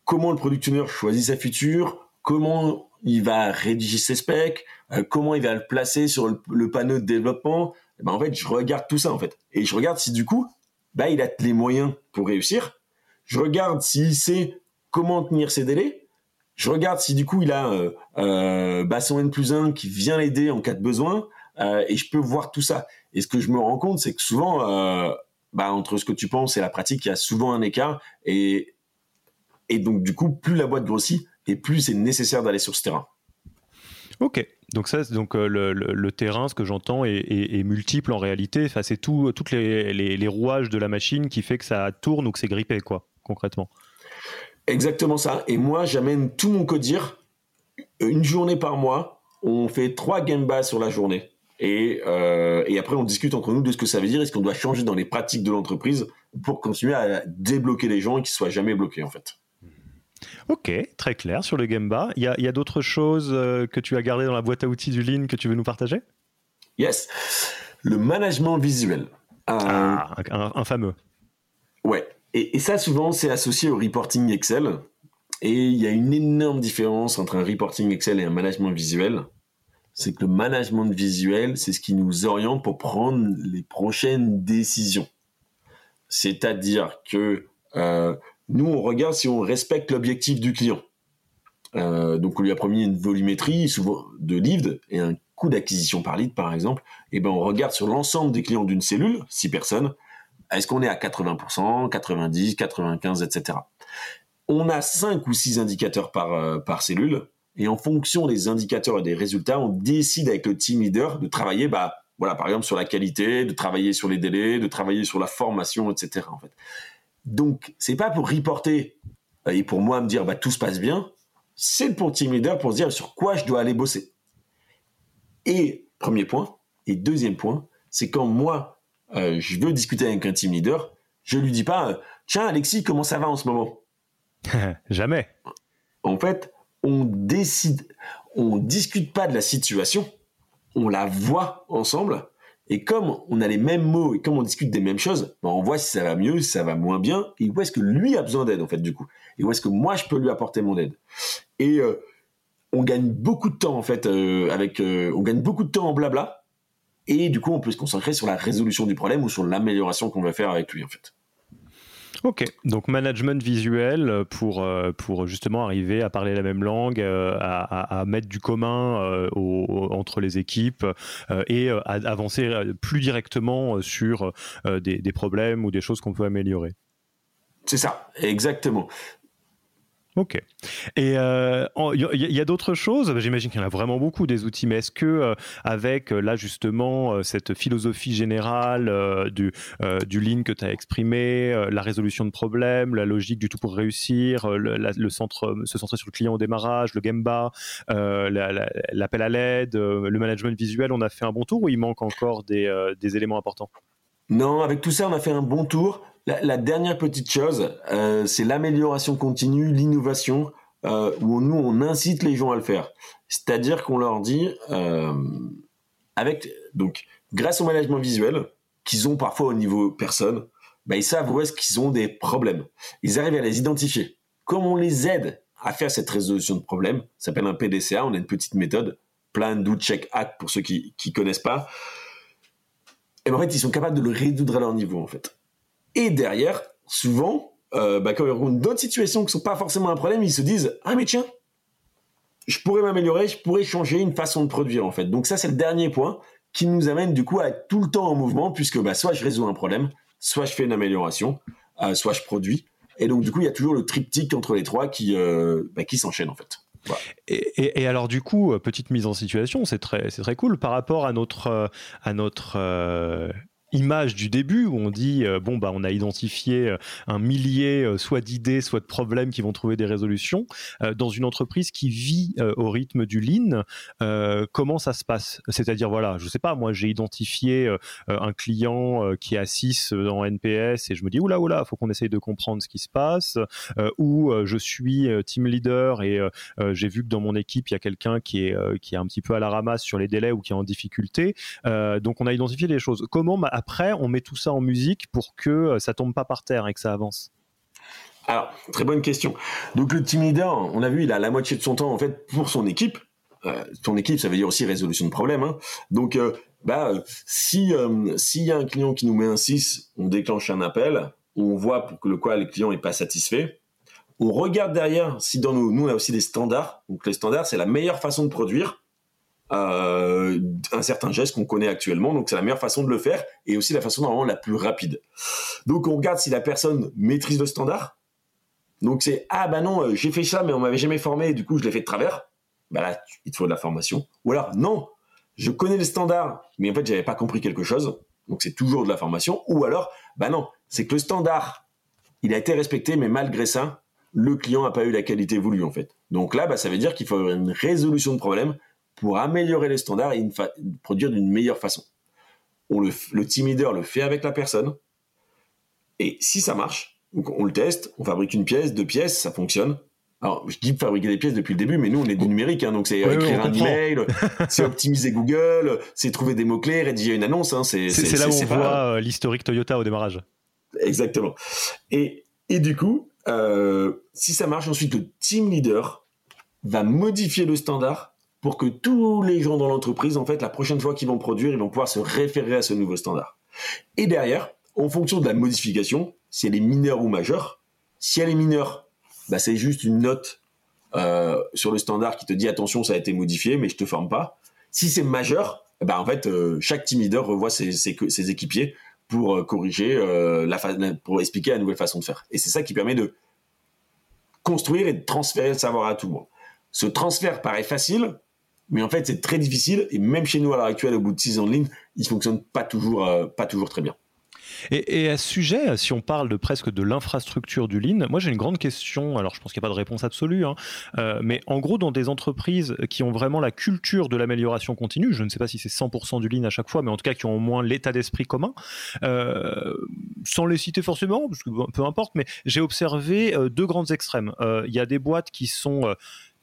comment le Product Owner choisit sa feature, comment il va rédiger ses specs, comment il va le placer sur le, panneau de développement. ben, en fait, je regarde tout ça en fait, et je regarde si du coup, bah, il a les moyens pour réussir. Je regarde s'il sait comment tenir ses délais je regarde si du coup il a euh, euh bah, son N plus 1 qui vient l'aider en cas de besoin, euh, et je peux voir tout ça. Et ce que je me rends compte, c'est que souvent, euh, bah, entre ce que tu penses et la pratique, il y a souvent un écart, et, et donc du coup, plus la boîte grossit, et plus c'est nécessaire d'aller sur ce terrain. Ok, donc ça, donc le, terrain, ce que j'entends, est, multiple en réalité. Enfin, c'est tout, toutes les, les, les, rouages de la machine qui fait que ça tourne ou que c'est grippé, quoi, concrètement. Exactement ça. Et moi, j'amène tout mon codir une journée par mois. On fait trois gambas sur la journée. Et, euh, et après, on discute entre nous de ce que ça veut dire et ce qu'on doit changer dans les pratiques de l'entreprise pour continuer à débloquer les gens et qu'ils soient jamais bloqués, en fait. Ok, très clair sur le Gemba. Il y a, d'autres choses euh, que tu as gardées dans la boîte à outils du Lean que tu veux nous partager? Yes. Le management visuel. ah, un, fameux. Ouais. Et, ça, souvent, c'est associé au reporting Excel. Et il y a une énorme différence entre un reporting Excel et un management visuel c'est que le management visuel, c'est ce qui nous oriente pour prendre les prochaines décisions. C'est-à-dire que euh, nous, on regarde si on respecte l'objectif du client. Euh, donc, on lui a promis une volumétrie souvent de leads et un coût d'acquisition par lead, par exemple. Et eh ben, on regarde sur l'ensemble des clients d'une cellule, six personnes. Est-ce qu'on est à 80%, 90, 95, etc. On a cinq ou six indicateurs par, euh, par cellule et en fonction des indicateurs et des résultats, on décide avec le team leader de travailler, bah, voilà, par exemple, sur la qualité, de travailler sur les délais, de travailler sur la formation, etc. En fait. Donc, c'est pas pour reporter et pour moi me dire, bah, tout se passe bien. C'est pour le team leader pour se dire sur quoi je dois aller bosser. Et premier point. Et deuxième point, c'est quand moi, euh, je veux discuter avec un team leader, je lui dis pas, tiens, Alexis, comment ça va en ce moment? <laughs> Jamais. En fait, on décide, on discute pas de la situation, on la voit ensemble. Et comme on a les mêmes mots et comme on discute des mêmes choses, ben, on voit si ça va mieux, si ça va moins bien, et où est-ce que lui a besoin d'aide en fait du coup, et où est-ce que moi je peux lui apporter mon aide. Et euh, on gagne beaucoup de temps en fait euh, avec, euh, on gagne beaucoup de temps en blabla, et du coup on peut se concentrer sur la résolution du problème ou sur l'amélioration qu'on va faire avec lui en fait. Ok, donc management visuel pour, euh, pour justement arriver à parler la même langue, euh, à, mettre du commun euh, entre les équipes et à avancer plus directement sur des, des problèmes ou des choses qu'on peut améliorer. C'est ça, exactement. Ok. Et il euh, y, a, d'autres choses? J'imagine qu'il y en a vraiment beaucoup des outils. Mais est-ce que euh, avec euh, là justement cette philosophie générale du du lean que tu as exprimé, la résolution de problèmes, la logique du tout pour réussir, le, centre se centrer sur le client au démarrage, le gemba, l'appel à l'aide, le management visuel, on a fait un bon tour ou il manque encore des, des éléments importants? Non, avec tout ça, on a fait un bon tour. La, dernière petite chose, euh, c'est l'amélioration continue, l'innovation, euh, où nous, on incite les gens à le faire. C'est-à-dire qu'on leur dit, euh, avec, donc, grâce au management visuel, qu'ils ont parfois au niveau personne, bah, ils savent où est-ce qu'ils ont des problèmes. Ils arrivent à les identifier. Comme on les aide à faire cette résolution de problème, ça s'appelle un PDCA, on a une petite méthode, Plan, Do, Check, Act, pour ceux qui ne connaissent pas. Et en fait, ils sont capables de le résoudre à leur niveau, en fait. Et derrière, souvent, euh, bah, quand ils rencontrent d'autres situations qui sont pas forcément un problème, ils se disent ah mais tiens, je pourrais m'améliorer, je pourrais changer une façon de produire en fait. Donc ça c'est le dernier point qui nous amène du coup à être tout le temps en mouvement puisque bah, soit je résous un problème, soit je fais une amélioration, euh, soit je produis. Et donc du coup il y a toujours le triptyque entre les trois qui euh, bah, s'enchaîne en fait. Et, et, alors du coup, petite mise en situation, c'est très, très cool par rapport à notre, à notre image du début où on dit euh, bon bah on a identifié euh, un millier euh, soit d'idées soit de problèmes qui vont trouver des résolutions dans une entreprise qui vit au rythme du lean comment ça se passe? C'est-à-dire voilà je sais pas moi j'ai identifié un client qui est à 6 en NPS et je me dis oula oula faut qu'on essaye de comprendre ce qui se passe ou je suis team leader et j'ai vu que dans mon équipe il y a quelqu'un qui est qui est un petit peu à la ramasse sur les délais ou qui est en difficulté donc on a identifié les choses. Comment après, on met tout ça en musique pour que euh, ça tombe pas par terre et que ça avance Alors, très bonne question. Donc le team leader, on a vu, il a la moitié de son temps en fait pour son équipe. Euh, son équipe, ça veut dire aussi résolution de problèmes. Hein. Donc, euh, bah, si s'il y a un client qui nous met un 6, on déclenche un appel, on voit pour que le quoi le client est pas satisfait. On regarde derrière si dans nous, nous on a aussi des standards. Donc les standards, c'est la meilleure façon de produire. Euh, un certain geste qu'on connaît actuellement. Donc c'est la meilleure façon de le faire et aussi la façon normalement la plus rapide. Donc on regarde si la personne maîtrise le standard. Donc c'est ah bah non euh, j'ai fait ça mais on m'avait jamais formé du coup je l'ai fait de travers. Bah là il te faut de la formation. Ou alors non je connais le standard mais en fait j'avais pas compris quelque chose. Donc c'est toujours de la formation. Ou alors bah non c'est que le standard il a été respecté mais malgré ça le client n'a pas eu la qualité voulue en fait. Donc là, bah, ça veut dire qu'il faut une résolution de problème pour améliorer les standards et produire d'une meilleure façon. On le, le team leader le fait avec la personne. Et si ça marche, on le teste, on fabrique une pièce, deux pièces, ça fonctionne. Alors, je dis fabriquer des pièces depuis le début, mais nous, on est du numérique, hein, donc c'est écrire un email, <laughs> c'est optimiser Google, c'est trouver des mots-clés, rédiger une annonce. Hein, c'est là où on voit euh, l'historique Toyota au démarrage. Exactement. Et, et du coup, euh, si ça marche, ensuite, le team leader va modifier le standard pour que tous les gens dans l'entreprise, en fait, la prochaine fois qu'ils vont produire, ils vont pouvoir se référer à ce nouveau standard. Et derrière, en fonction de la modification, si elle est mineure ou majeure, si elle est mineure, bah, c'est juste une note euh, sur le standard qui te dit attention, ça a été modifié, mais je te forme pas. Si c'est majeur, bah, en fait, euh, chaque team leader revoit ses, ses, équipiers pour euh, corriger la pour expliquer la nouvelle façon de faire. Et c'est ça qui permet de construire et de transférer le savoir à tout le monde. Ce transfert paraît facile, mais en fait, c'est très difficile. Et même chez nous, à l'heure actuelle, au bout de six ans de ligne, il fonctionne pas toujours, pas toujours très bien. Et, à ce sujet, si on parle de presque de l'infrastructure du Lean, moi j'ai une grande question, alors je pense qu'il n'y a pas de réponse absolue, hein, euh, mais en gros dans des entreprises qui ont vraiment la culture de l'amélioration continue, je ne sais pas si c'est 100% du Lean à chaque fois, mais en tout cas qui ont au moins l'état d'esprit commun, euh, sans les citer forcément, parce que peu importe, mais j'ai observé euh, deux grands extrêmes. Il y a des boîtes qui sont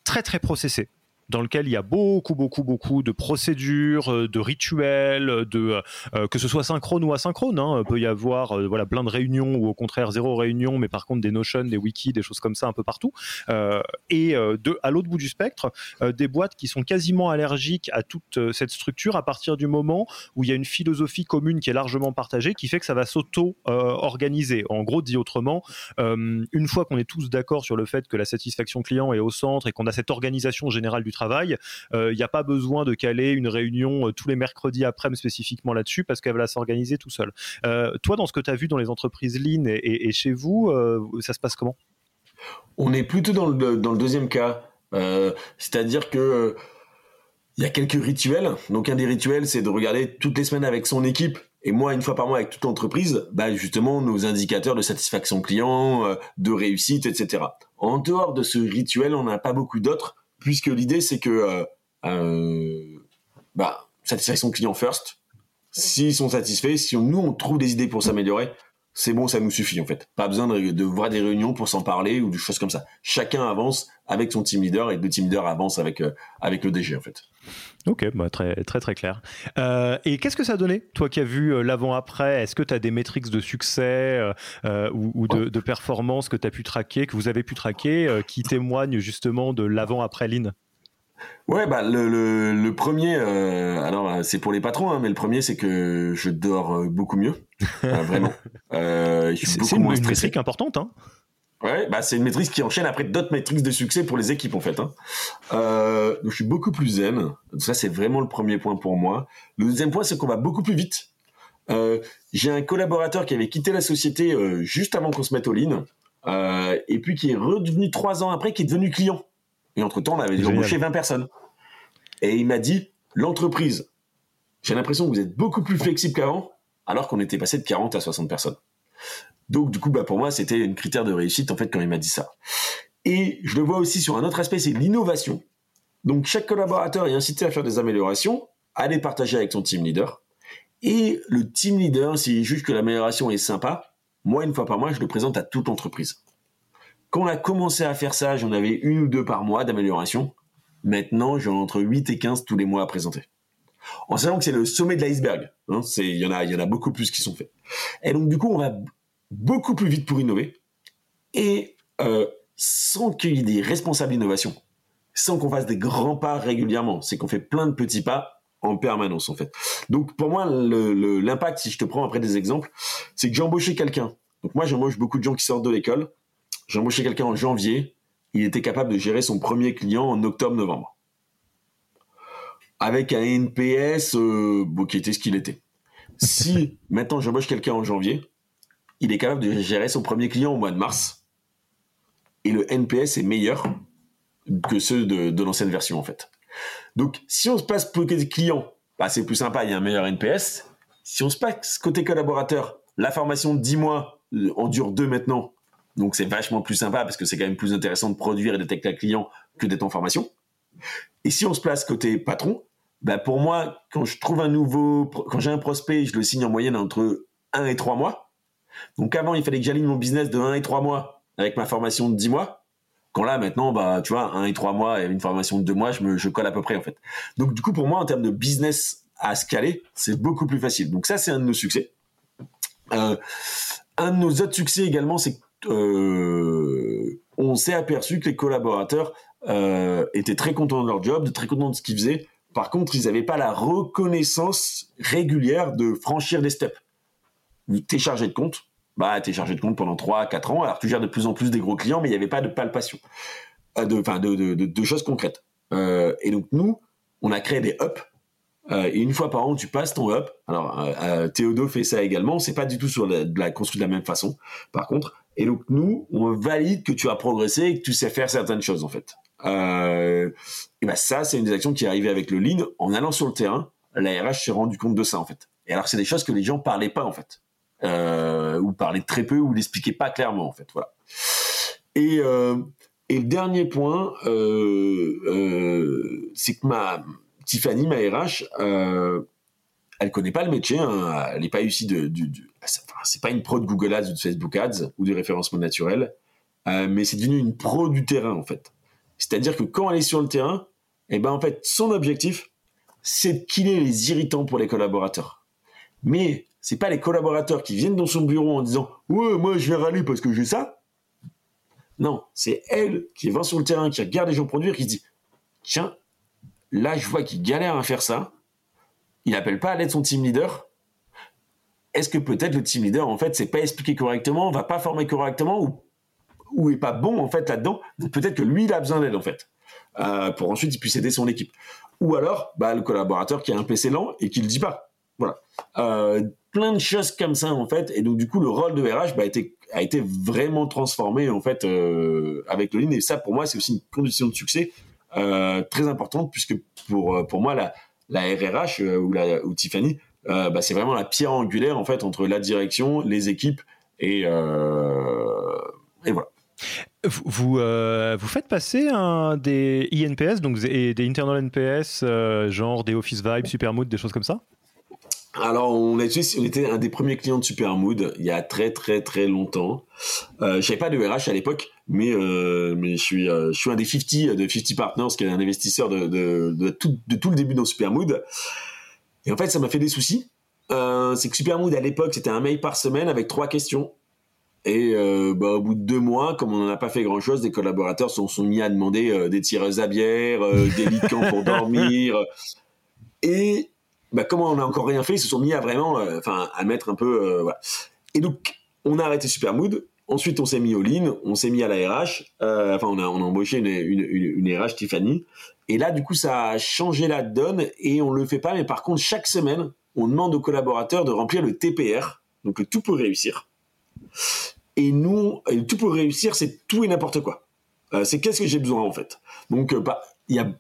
très très processées dans lequel il y a beaucoup, beaucoup, beaucoup de procédures, euh, de rituels, de euh, euh, que ce soit synchrone ou asynchrone. Hein, peut y avoir voilà plein de réunions ou au contraire zéro réunion, mais par contre des notions, des wikis, des choses comme ça un peu partout. et à l'autre bout du spectre, des boîtes qui sont quasiment allergiques à toute cette structure à partir du moment où il y a une philosophie commune qui est largement partagée, qui fait que ça va s'auto-organiser. en gros, dit autrement, une fois qu'on est tous d'accord sur le fait que la satisfaction client est au centre et qu'on a cette organisation générale du travail. Il euh, n'y a pas besoin de caler une réunion euh, tous les mercredis après spécifiquement là-dessus parce qu'elle va s'organiser tout seul. Euh, toi, dans ce que tu as vu dans les entreprises Lean et, chez vous, ça se passe comment? On est plutôt dans le, deuxième cas. C'est-à-dire que il y a quelques rituels. Donc un des rituels, c'est de regarder toutes les semaines avec son équipe et moi une fois par mois avec toute l'entreprise, bah justement nos indicateurs de satisfaction client, de réussite, etc. En dehors de ce rituel, on n'a pas beaucoup d'autres puisque l'idée c'est que euh, euh, bah, satisfaction client first. S'ils sont satisfaits, si nous on trouve des idées pour s'améliorer, c'est bon, ça nous suffit en fait. Pas besoin de, voir des réunions pour s'en parler ou des choses comme ça. Chacun avance avec son team leader et le team leader avance avec euh, avec le DG en fait. Ok, bah très très très clair. et qu'est-ce que ça a donné, toi qui as vu l'avant-après? Est-ce que tu as des métriques de succès ou, de, de, performance que tu as pu traquer, que vous avez pu traquer, qui témoignent justement de l'avant-après Lean Ouais, bah le, le, premier, alors c'est pour les patrons, hein, mais le premier c'est que je dors beaucoup mieux, vraiment. c'est une, une métrique importante, hein Ouais, bah c'est une maîtrise qui enchaîne après d'autres maîtrises de succès pour les équipes en fait. Hein. Euh, je suis beaucoup plus zen. Ça c'est vraiment le premier point pour moi. Le deuxième point c'est qu'on va beaucoup plus vite. Euh, j'ai un collaborateur qui avait quitté la société euh, juste avant qu'on se mette au lean, et puis qui est redevenu trois ans après, qui est devenu client. Et entre temps on avait embauché 20 personnes. Et il m'a dit l'entreprise, j'ai l'impression que vous êtes beaucoup plus flexible qu'avant, alors qu'on était passé de 40 à 60 personnes. Donc du coup, bah, pour moi, c'était un critère de réussite en fait quand il m'a dit ça. Et je le vois aussi sur un autre aspect, c'est l'innovation. Donc chaque collaborateur est incité à faire des améliorations, à les partager avec son team leader. Et le team leader, s'il juge que l'amélioration est sympa, moi, une fois par mois, je le présente à toute l'entreprise. Quand on a commencé à faire ça, j'en avais une ou deux par mois d'amélioration. Maintenant, j'en ai entre 8 et 15 tous les mois à présenter. En sachant que c'est le sommet de l'iceberg. Hein, il y en a, il y en a beaucoup plus qui sont faits. Et donc, du coup, on va beaucoup plus vite pour innover et euh, sans qu'il y ait des responsables d'innovation, sans qu'on fasse des grands pas régulièrement. C'est qu'on fait plein de petits pas en permanence en fait. Donc pour moi, l'impact, si je te prends après des exemples, c'est que j'ai embauché quelqu'un. Donc moi, j'embauche beaucoup de gens qui sortent de l'école. J'ai embauché quelqu'un en janvier. Il était capable de gérer son premier client en octobre-novembre. Avec un NPS euh, qui était ce qu'il était. Si <laughs> maintenant j'embauche quelqu'un en janvier, il est capable de gérer son premier client au mois de mars. Et le NPS est meilleur que ceux de, l'ancienne version, en fait. Donc, si on se passe côté client, bah, c'est plus sympa, il y a un meilleur NPS. Si on se passe côté collaborateur, la formation de 10 mois euh, en dure 2 maintenant, Donc c'est vachement plus sympa parce que c'est quand même plus intéressant de produire et d'être avec client que d'être en formation. Et si on se place côté patron, bah pour moi, quand je trouve un nouveau, quand j'ai un prospect, je le signe en moyenne entre 1 et 3 mois. Donc avant, il fallait que j'aligne mon business de 1 et 3 mois avec ma formation de 10 mois. Quand là, maintenant, bah, tu vois, 1 et 3 mois et une formation de 2 mois, je me, je colle à peu près, en fait. Donc, du coup, pour moi, en termes de business à scaler, c'est beaucoup plus facile. Donc, ça, c'est un de nos succès. Euh, un de nos autres succès également, c'est qu'on euh, s'est aperçu que les collaborateurs euh, étaient très contents de leur job, très contents de ce qu'ils faisaient. Par contre, ils n'avaient pas la reconnaissance régulière de franchir des steps. T'es chargé de compte, bah t'es chargé de compte pendant 3 4 ans, alors tu gères de plus en plus des gros clients, mais il n'y avait pas de palpation, euh, de, choses concrètes. Euh, et donc nous, on a créé des ups. Euh, et une fois par an, tu passes ton up. Alors, euh, Théodo fait ça également. C'est pas du tout sur la construit de la même façon. Par contre, et donc nous, on valide que tu as progressé et que tu sais faire certaines choses en fait. Euh, et ben ça, c'est une des actions qui est arrivée avec le lean. En allant sur le terrain, la RH s'est rendu compte de ça en fait. Et alors, c'est des choses que les gens parlaient pas en fait euh, ou parlait très peu ou l'expliquait pas clairement en fait. Voilà. Et, euh, et le dernier point, c'est que ma Tiffany, ma RH, euh, elle connaît pas le métier, hein, elle n'est pas ici de, du c'est pas une pro de Google Ads ou de Facebook Ads ou du référencement naturel, mais c'est devenu une pro du terrain en fait. C'est-à-dire que quand elle est sur le terrain, eh ben en fait son objectif, c'est de killer les irritants pour les collaborateurs. Mais c'est pas les collaborateurs qui viennent dans son bureau en disant ouais moi je vais râler parce que j'ai ça. Non, c'est elle qui va sur le terrain, qui regarde les gens produire, qui se dit tiens là je vois qu'il galère à faire ça. Il appelle pas à l'aide son team leader. Est-ce que peut-être le team leader en fait c'est pas expliqué correctement, va pas former correctement ou ou est pas bon en fait là-dedans. Peut-être que lui il a besoin d'aide en fait euh, pour ensuite il puisse aider son équipe. Ou alors bah, le collaborateur qui a un PC lent et qui le dit pas. Voilà. Euh, plein de choses comme ça en fait et donc du coup le rôle de RH bah, a été vraiment transformé en fait euh, avec le lean et ça pour moi c'est aussi une condition de succès très importante puisque pour pour moi la la RRH ou la ou Tiffany bah, c'est vraiment la pierre angulaire en fait entre la direction les équipes et et voilà vous, euh, vous faites passer un, des INPS, donc et des internal NPS, euh, genre des Office Vibe, Supermood, des choses comme ça? Alors, on, a, on était un des premiers clients de Supermood il y a très très très longtemps. Euh, j'avais pas de RH à l'époque, mais euh, mais je suis je suis un des 50 de 50 Partners, qui est un investisseur de de, tout, de tout le début dans Supermood. Et en fait, ça m'a fait des soucis. C'est que Supermood à l'époque, c'était un mail par semaine avec trois questions. Et euh, bah, au bout de deux mois, comme on n'en a pas fait grand-chose, des collaborateurs se sont, sont, mis à demander euh, des tireuses à bière, euh, <laughs> des lits de camp pour dormir. Et bah, comme on n'a encore rien fait, ils se sont mis à vraiment, enfin, à mettre un peu, voilà. Et donc, on a arrêté Supermood. Ensuite, on s'est mis au lean, on s'est mis à la RH. Enfin, on a, on a embauché une, une, une, une, RH Tiffany. Et là, du coup, ça a changé la donne et on le fait pas. Mais par contre, chaque semaine, on demande aux collaborateurs de remplir le TPR, donc le tout pour réussir. Et nous, tout pour réussir, c'est tout et n'importe quoi. Euh, c'est qu'est-ce que j'ai besoin en fait. Donc, bah, il y a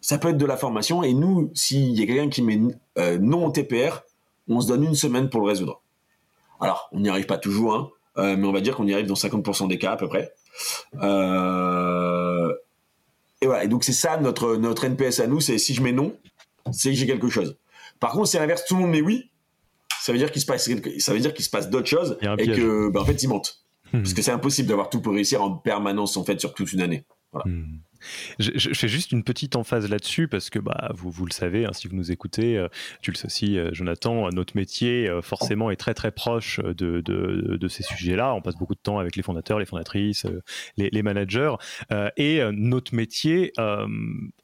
ça peut être de la formation. Et nous, s'il y a quelqu'un qui met euh, non au TPR, on se donne une semaine pour le résoudre. Alors, on n'y arrive pas toujours, hein, euh, mais on va dire qu'on y arrive dans 50% des cas à peu près. Euh... Et voilà. Et donc c'est ça notre notre NPS à nous, c'est si je mets non, c'est que j'ai quelque chose. Par contre, c'est l'inverse, tout le monde met oui, ça veut dire qu'il se passe ça veut dire qu'il se passe d'autres choses et que bah, en fait ils mentent. Mmh. Parce que c'est impossible d'avoir tout pour réussir en permanence en fait sur toute une année. Mmh. Je, fais juste une petite emphase là-dessus parce que bah, vous, le savez, hein, si vous nous écoutez, euh, tu le sais aussi, euh, Jonathan, notre métier euh, forcément est très très proche de, ces sujets-là. On passe beaucoup de temps avec les fondateurs, les fondatrices, les, managers. et notre métier,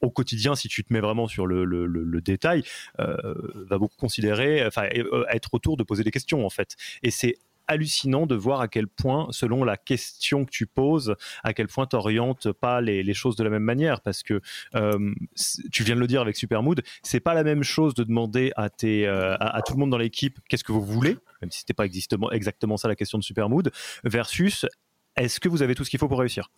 au quotidien, si tu te mets vraiment sur le, le détail, va beaucoup considérer, enfin, être autour de poser des questions en fait. Et c'est hallucinant de voir à quel point, selon la question que tu poses, à quel point tu n'orientes pas les, choses de la même manière. Parce que euh, tu viens de le dire avec Supermood, c'est pas la même chose de demander à, euh, tout le monde dans l'équipe qu'est-ce que vous voulez, même si c'était pas exactement ça la question de Supermood, versus est-ce que vous avez tout ce qu'il faut pour réussir?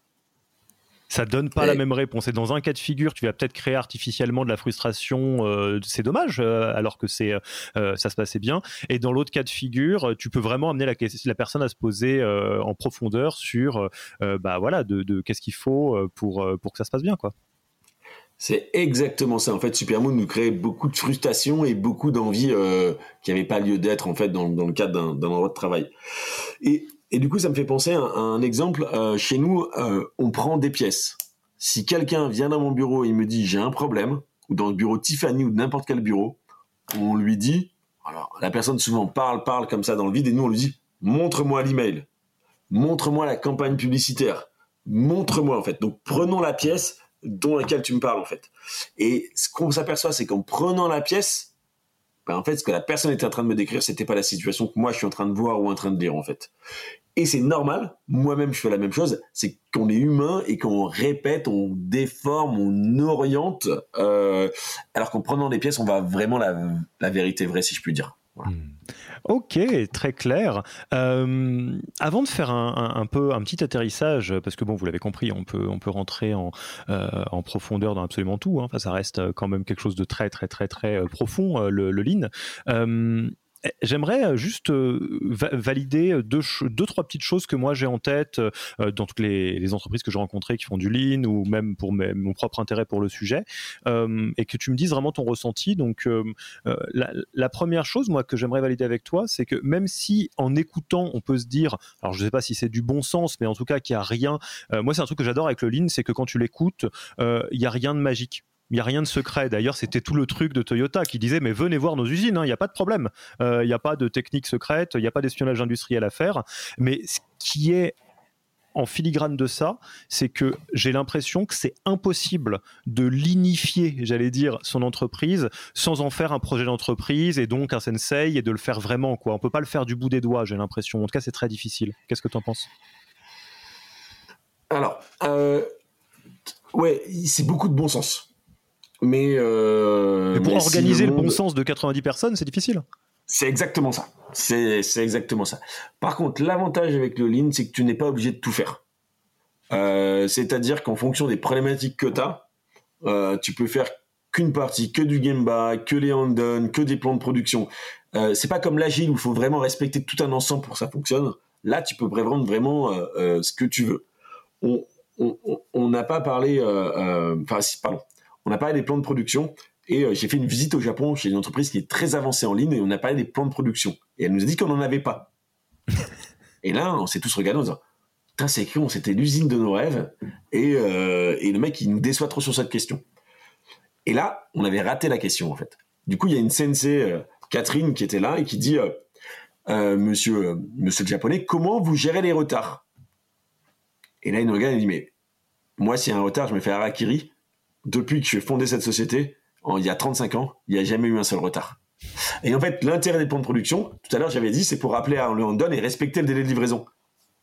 Ça donne pas la même réponse. Et dans un cas de figure, tu vas peut-être créer artificiellement de la frustration, euh, c'est dommage, euh, alors que c'est euh, ça se passait bien. Et dans l'autre cas de figure, tu peux vraiment amener la, la personne à se poser en profondeur sur, bah voilà, de, de qu'est-ce qu'il faut pour pour que ça se passe bien, quoi. C'est exactement ça. En fait, Supermoon nous crée beaucoup de frustration et beaucoup d'envie qui n'avait pas lieu d'être en fait dans, dans le cadre d'un endroit de travail. Et et du coup, ça me fait penser à, un exemple. Euh, chez nous, euh, on prend des pièces. Si quelqu'un vient dans mon bureau et me dit j'ai un problème, ou dans le bureau Tiffany ou n'importe quel bureau, on lui dit, alors la personne souvent parle, parle comme ça dans le vide, et nous on lui dit montre-moi l'email, montre-moi la campagne publicitaire, montre-moi en fait. Donc prenons la pièce dont laquelle tu me parles en fait. Et ce qu'on s'aperçoit, c'est qu'en prenant la pièce, ben, en fait, ce que la personne était en train de me décrire, c'était pas la situation que moi je suis en train de voir ou en train de lire en fait. Et c'est normal, moi-même je fais la même chose, c'est qu'on est humain et qu'on répète, on déforme, on oriente, euh, alors qu'en prenant des pièces, on va vraiment la, vérité vraie, si je puis dire. Hmm. Ok, très clair. Euh, avant de faire un, peu un petit atterrissage, parce que bon, vous l'avez compris, on peut on peut rentrer en, euh, en profondeur dans absolument tout. Hein. Enfin, ça reste quand même quelque chose de très très très très profond le, le lean. J'aimerais euh, juste euh, valider deux, deux, trois petites choses que moi j'ai en tête euh, dans toutes les, entreprises que j'ai rencontrées qui font du lean ou même pour mon propre intérêt pour le sujet et que tu me dises vraiment ton ressenti. Donc, la, première chose, moi, que j'aimerais valider avec toi, c'est que même si en écoutant, on peut se dire, alors je ne sais pas si c'est du bon sens, mais en tout cas qu'il n'y a rien. moi, c'est un truc que j'adore avec le lean, c'est que quand tu l'écoutes, il n'y a rien de magique il n'y a rien de secret. D'ailleurs, c'était tout le truc de Toyota qui disait mais venez voir nos usines, hein, il n'y a pas de problème. Euh, il n'y a pas de technique secrète, il n'y a pas d'espionnage industriel à faire. Mais ce qui est en filigrane de ça, c'est que j'ai l'impression que c'est impossible de l'inifier, j'allais dire, son entreprise sans en faire un projet d'entreprise et donc un sensei et de le faire vraiment. Quoi. On peut pas le faire du bout des doigts, j'ai l'impression. En tout cas, c'est très difficile. Qu'est-ce que tu en penses? Alors, euh, ouais, c'est beaucoup de bon sens. Mais, euh, pour organiser le, bon sens de 90 personnes, c'est difficile. C'est exactement ça. C'est exactement ça. Par contre, l'avantage avec le lean, c'est que tu n'es pas obligé de tout faire. Euh, c'est-à-dire qu'en fonction des problématiques que tu as, euh, tu peux faire qu'une partie, que du Gemba, que les hand que des plans de production. Euh, c'est pas comme l'agile où il faut vraiment respecter tout un ensemble pour que ça fonctionne. Là, tu peux vraiment euh, ce que tu veux. On n'a pas parlé, enfin, pardon, on a parlé des plans de production et euh, j'ai fait une visite au Japon chez une entreprise qui est très avancée en ligne et on a parlé des plans de production. Et elle nous a dit qu'on n'en avait pas. <laughs> et là, on s'est tous regardés en disant Putain, c'est con, c'était l'usine de nos rêves. Euh, et, le mec, il nous déçoit trop sur cette question. Et là, on avait raté la question, en fait. Du coup, il y a une sensei, euh, Catherine, qui était là et qui dit monsieur, monsieur le japonais, comment vous gérez les retards? Et là, il nous regarde et dit Mais moi, s'il y a un retard, je me fais harakiri depuis que j'ai fondé cette société, il y a 35 ans, il n'y a jamais eu un seul retard. Et en fait, l'intérêt des plans de production, tout à l'heure j'avais dit, c'est pour rappeler à London et respecter le délai de livraison.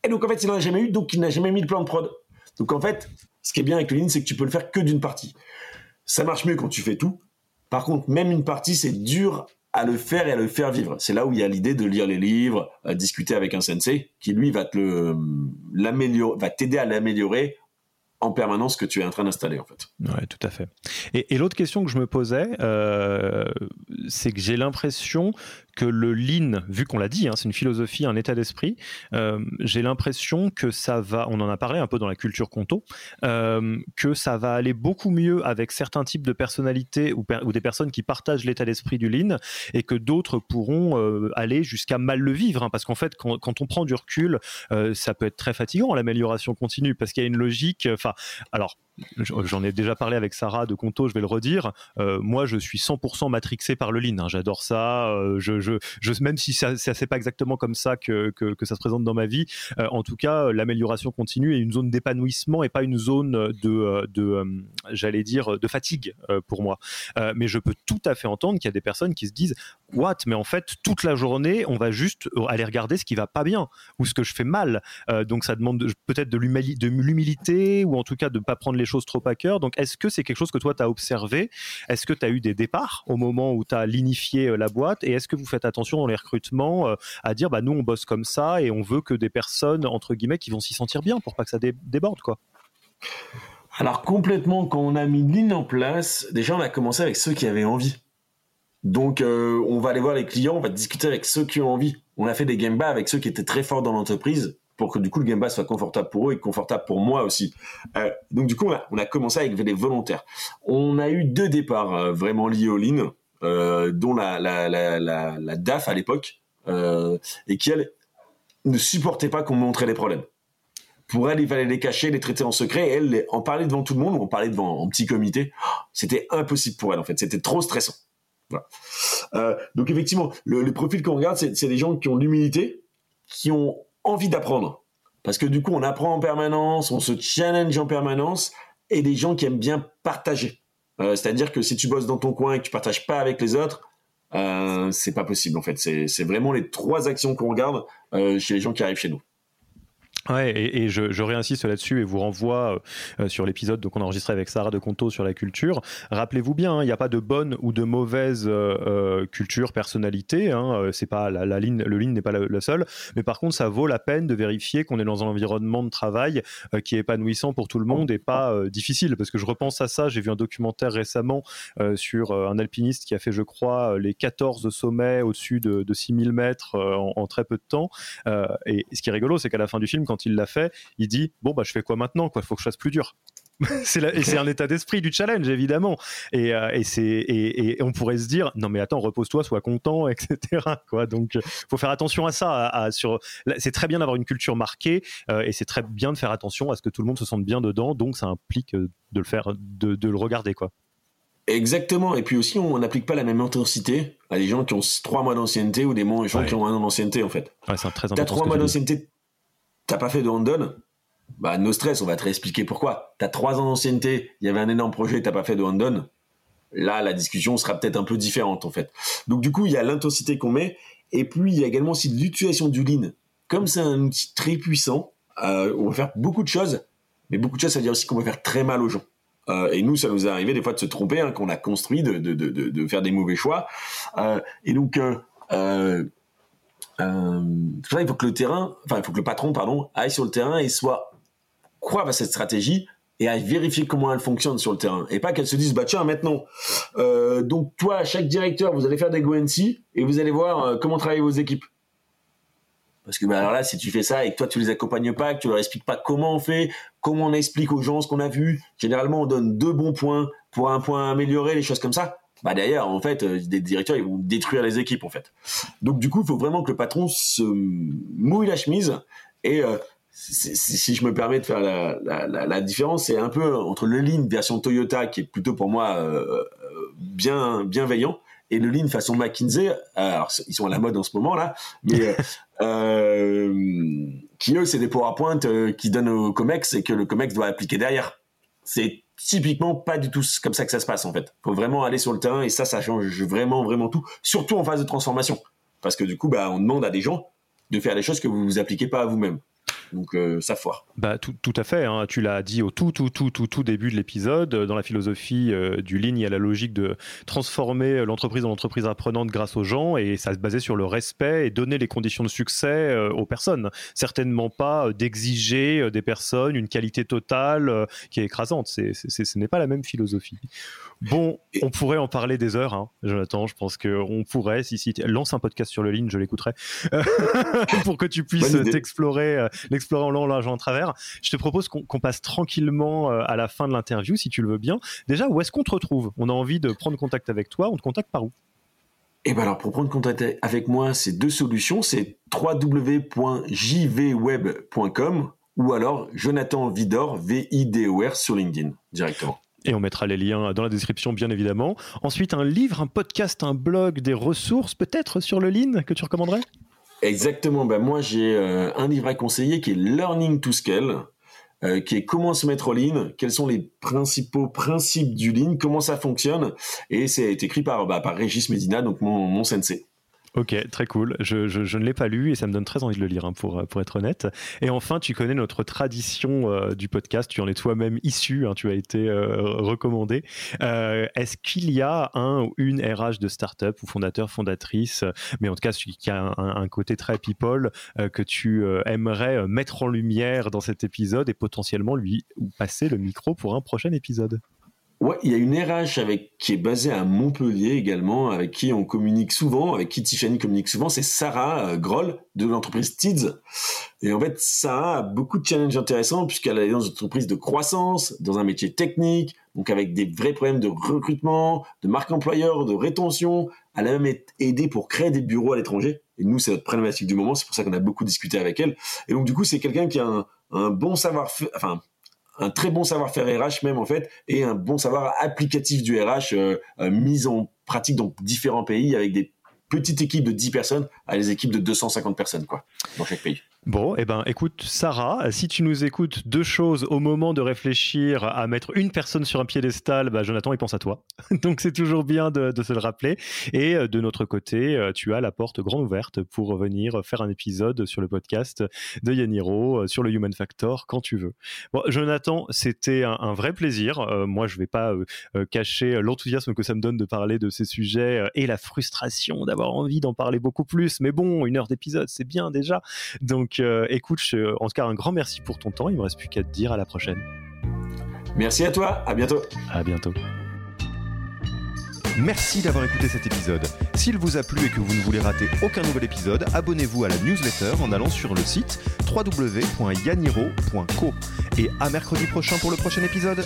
Et donc en fait, il n'en a jamais eu, donc il n'a jamais mis de plan de prod. Donc en fait, ce qui est bien avec le Lean, c'est que tu peux le faire que d'une partie. Ça marche mieux quand tu fais tout. Par contre, même une partie, c'est dur à le faire et à le faire vivre. C'est là où il y a l'idée de lire les livres, discuter avec un sensei qui lui va te euh, l'améliorer, va t'aider à l'améliorer en permanence que tu es en train d'installer en fait. Oui, tout à fait. Et, l'autre question que je me posais, euh, c'est que j'ai l'impression que le lean, vu qu'on l'a dit, hein, c'est une philosophie, un état d'esprit, euh, j'ai l'impression que ça va, on en a parlé un peu dans la culture conto, euh, que ça va aller beaucoup mieux avec certains types de personnalités ou, des personnes qui partagent l'état d'esprit du lean et que d'autres pourront euh, aller jusqu'à mal le vivre. Hein, parce qu'en fait, quand, quand, on prend du recul, ça peut être très fatigant l'amélioration continue parce qu'il y a une logique. Enfin, alors j'en ai déjà parlé avec Sarah de Conto, je vais le redire. Euh, moi, je suis 100% matrixé par le lean. Hein. J'adore ça. Euh, je, même si ça, ça c'est pas exactement comme ça que, que, que, ça se présente dans ma vie, euh, en tout cas, l'amélioration continue est une zone d'épanouissement et pas une zone de, de j'allais dire, de fatigue pour moi. mais je peux tout à fait entendre qu'il y a des personnes qui se disent, what? Mais en fait, toute la journée, on va juste aller regarder ce qui va pas bien ou ce que je fais mal. donc, ça demande peut-être de l'humilité ou en tout cas de pas prendre les choses trop à cœur. Donc, est-ce que c'est quelque chose que toi, tu as observé? Est-ce que tu as eu des départs au moment où tu as linifié euh, la boîte? Et est-ce que vous faites attention dans les recrutements euh, à dire, bah, nous, on bosse comme ça et on veut que des personnes, entre guillemets, qui vont s'y sentir bien pour pas que ça déborde, quoi? Alors complètement, quand on a mis Lean en place, déjà on a commencé avec ceux qui avaient envie. Donc euh, on va aller voir les clients, on va discuter avec ceux qui ont envie. On a fait des game avec ceux qui étaient très forts dans l'entreprise pour que du coup le game soit confortable pour eux et confortable pour moi aussi. Euh, donc du coup on a, commencé avec des volontaires. On a eu deux départs euh, vraiment liés au Lean, dont la, DAF à l'époque, et qui elle ne supportait pas qu'on montrait les problèmes pour elle, il fallait les cacher, les traiter en secret. elle, en parler devant tout le monde, ou en parler devant en petit comité, c'était impossible pour elle en fait. C'était trop stressant. Euh, donc effectivement, le, profil qu'on regarde, c'est des gens qui ont l'humilité, qui ont envie d'apprendre. Parce que du coup, on apprend en permanence, on se challenge en permanence, et des gens qui aiment bien partager. Euh, c'est-à-dire que si tu bosses dans ton coin et que tu partages pas avec les autres, euh, c'est pas possible en fait. C'est vraiment les trois actions qu'on regarde euh, chez les gens qui arrivent chez nous. Ouais, et, je, je, réinsiste là-dessus et vous renvoie euh, sur l'épisode qu'on a enregistré avec Sarah de Conto sur la culture. Rappelez-vous bien, hein, il n'y a pas de bonne ou de mauvaise euh, euh, culture, personnalité. Hein, c'est pas la, la, ligne, le ligne n'est pas la, seule, mais par contre, ça vaut la peine de vérifier qu'on est dans un environnement de travail qui est épanouissant pour tout le monde et pas difficile. Parce que je repense à ça, j'ai vu un documentaire récemment sur un alpiniste qui a fait, je crois, les 14 sommets au-dessus de, de 6000 mètres en, en, très peu de temps. et ce qui est rigolo, c'est qu'à la fin du film, quand il l'a fait, il dit bon bah je fais quoi maintenant quoi, faut que je fasse plus dur. <laughs> c'est un état d'esprit du challenge évidemment. Et, euh, et c'est et, on pourrait se dire non mais attends repose-toi sois content etc quoi. Donc faut faire attention à ça sur c'est très bien d'avoir une culture marquée euh, et c'est très bien de faire attention à ce que tout le monde se sente bien dedans. Donc ça implique euh, de le faire de, de le regarder quoi. Exactement. Et puis aussi, on n'applique pas la même intensité à des gens qui ont trois mois d'ancienneté ou des gens qui ont un an d'ancienneté, en fait. Ouais, c'est très T'as trois mois d'ancienneté, t'as pas fait de London, bah no stress, on va te réexpliquer pourquoi. T'as trois ans d'ancienneté, il y avait un énorme projet, t'as pas fait de London. Là, la discussion sera peut-être un peu différente en fait. Donc du coup, il y a l'intensité qu'on met, et puis il y a également aussi l'utilisation du lean. Comme c'est un outil très puissant, euh, on va faire beaucoup de choses, mais beaucoup de choses, ça veut dire aussi qu'on va faire très mal aux gens. Euh, et nous, ça nous est arrivé des fois de se tromper, hein, qu'on a construit, de, de, de, de, faire des mauvais choix. Euh, et donc, euh, euh, il faut que le terrain, enfin, il faut que le patron, pardon, aille sur le terrain et soit croire à cette stratégie et aille vérifier comment elle fonctionne sur le terrain. Et pas qu'elle se dise, bah tiens, maintenant, euh, donc toi, chaque directeur, vous allez faire des GoNC et vous allez voir euh, comment travaillent vos équipes. Parce que bah, alors là, si tu fais ça et que toi tu les accompagnes pas, que tu leur expliques pas comment on fait, comment on explique aux gens ce qu'on a vu, généralement on donne deux bons points pour un point amélioré, les choses comme ça bah d'ailleurs en fait euh, des directeurs ils vont détruire les équipes en fait. Donc du coup il faut vraiment que le patron se mouille la chemise et euh, si, je me permets de faire la, la, la, différence c'est un peu entre le lean version Toyota qui est plutôt pour moi euh, bien bienveillant et le lean façon McKinsey. Alors ils sont à la mode en ce moment là mais <laughs> qui eux c'est des PowerPoint qui donnent au Comex et que le Comex doit appliquer derrière c'est typiquement pas du tout comme ça que ça se passe en fait. Faut vraiment aller sur le terrain et ça, ça change vraiment, vraiment tout, surtout en phase de transformation. Parce que du coup, bah, on demande à des gens de faire des choses que vous vous appliquez pas à vous-même. Donc euh, ça foire. Bah, tout, tout à fait, hein. tu l'as dit au tout, tout, tout, tout, tout début de l'épisode. Dans la philosophie euh, du Lean, il y a la logique de transformer l'entreprise en entreprise apprenante grâce aux gens et ça se basait sur le respect et donner les conditions de succès euh, aux personnes. Certainement pas d'exiger des personnes une qualité totale qui est écrasante. C'est, ce n'est pas la même philosophie. Bon, on pourrait en parler des heures, hein, Jonathan. Je pense qu'on pourrait, si, si, lance un podcast sur le Lean, je l'écouterai, <laughs> pour que tu puisses t'explorer explorer en long, large, en travers. Je te propose qu'on passe tranquillement euh, à la fin de l'interview, si tu le veux bien. Déjà, où est-ce qu'on te retrouve? On a envie de prendre contact avec toi. On te contacte par où? Eh ben alors pour prendre contact avec moi, c'est deux solutions, c'est www.jvweb.com ou alors Jonathan Vidor V I D O R sur LinkedIn directement. Et on mettra les liens dans la description, bien évidemment. Ensuite, un livre, un podcast, un blog, des ressources peut-être sur le Lean que tu recommanderais? Exactement. Ben moi, j'ai euh, un livre à conseiller qui est Learning to Scale, euh, qui est comment se mettre au lean, quels sont les principaux principes du lean, comment ça fonctionne, et c'est écrit par, bah, par Régis Medina, donc mon, mon sensei. Ok, très cool. Je, ne l'ai pas lu et ça me donne très envie de le lire, hein, pour, pour être honnête. Et enfin, tu connais notre tradition euh, du podcast, tu en es toi-même issu, hein, tu as été euh, recommandé. Euh, est-ce qu'il y a un ou une RH de startup ou fondateur, fondatrice, mais en tout cas celui qui a un, côté très people, que tu aimerais mettre en lumière dans cet épisode et potentiellement lui passer le micro pour un prochain épisode? Ouais, il y a une RH qui est basée à Montpellier également, avec qui on communique souvent, avec qui Tiffany communique souvent, c'est Sarah euh, Groll de l'entreprise Tids. Et en fait, Sarah a beaucoup de challenges intéressants puisqu'elle est dans une entreprise de croissance, dans un métier technique, donc avec des vrais problèmes de recrutement, de marque employeur, de rétention. Elle a même aidé pour créer des bureaux à l'étranger. Et nous, c'est notre problématique du moment. C'est pour ça qu'on a beaucoup discuté avec elle. Et donc, du coup, c'est quelqu'un qui a un, un bon savoir-faire, enfin, un très bon savoir-faire RH même en fait et un bon savoir applicatif du RH euh, euh, mis en pratique dans différents pays avec des petites équipes de 10 personnes à des équipes de 250 personnes quoi dans chaque pays. Bon, eh ben, écoute, Sarah, si tu nous écoutes deux choses au moment de réfléchir à mettre une personne sur un piédestal, bah, Jonathan, il pense à toi. <laughs> Donc, c'est toujours bien de, se le rappeler. Et euh, de notre côté, euh, tu as la porte grande ouverte pour venir faire un épisode sur le podcast de Yaniro, euh, sur le Human Factor, quand tu veux. Bon, Jonathan, c'était un, vrai plaisir. moi, je vais pas cacher l'enthousiasme que ça me donne de parler de ces sujets et la frustration d'avoir envie d'en parler beaucoup plus. Mais bon, une heure d'épisode, c'est bien déjà. Donc, euh, écoute, en tout cas, un grand merci pour ton temps. Il me reste plus qu'à te dire à la prochaine. Merci à toi. À bientôt. À bientôt. Merci d'avoir écouté cet épisode. S'il vous a plu et que vous ne voulez rater aucun nouvel épisode, abonnez-vous à la newsletter en allant sur le site www.yaniro.co. Et à mercredi prochain pour le prochain épisode.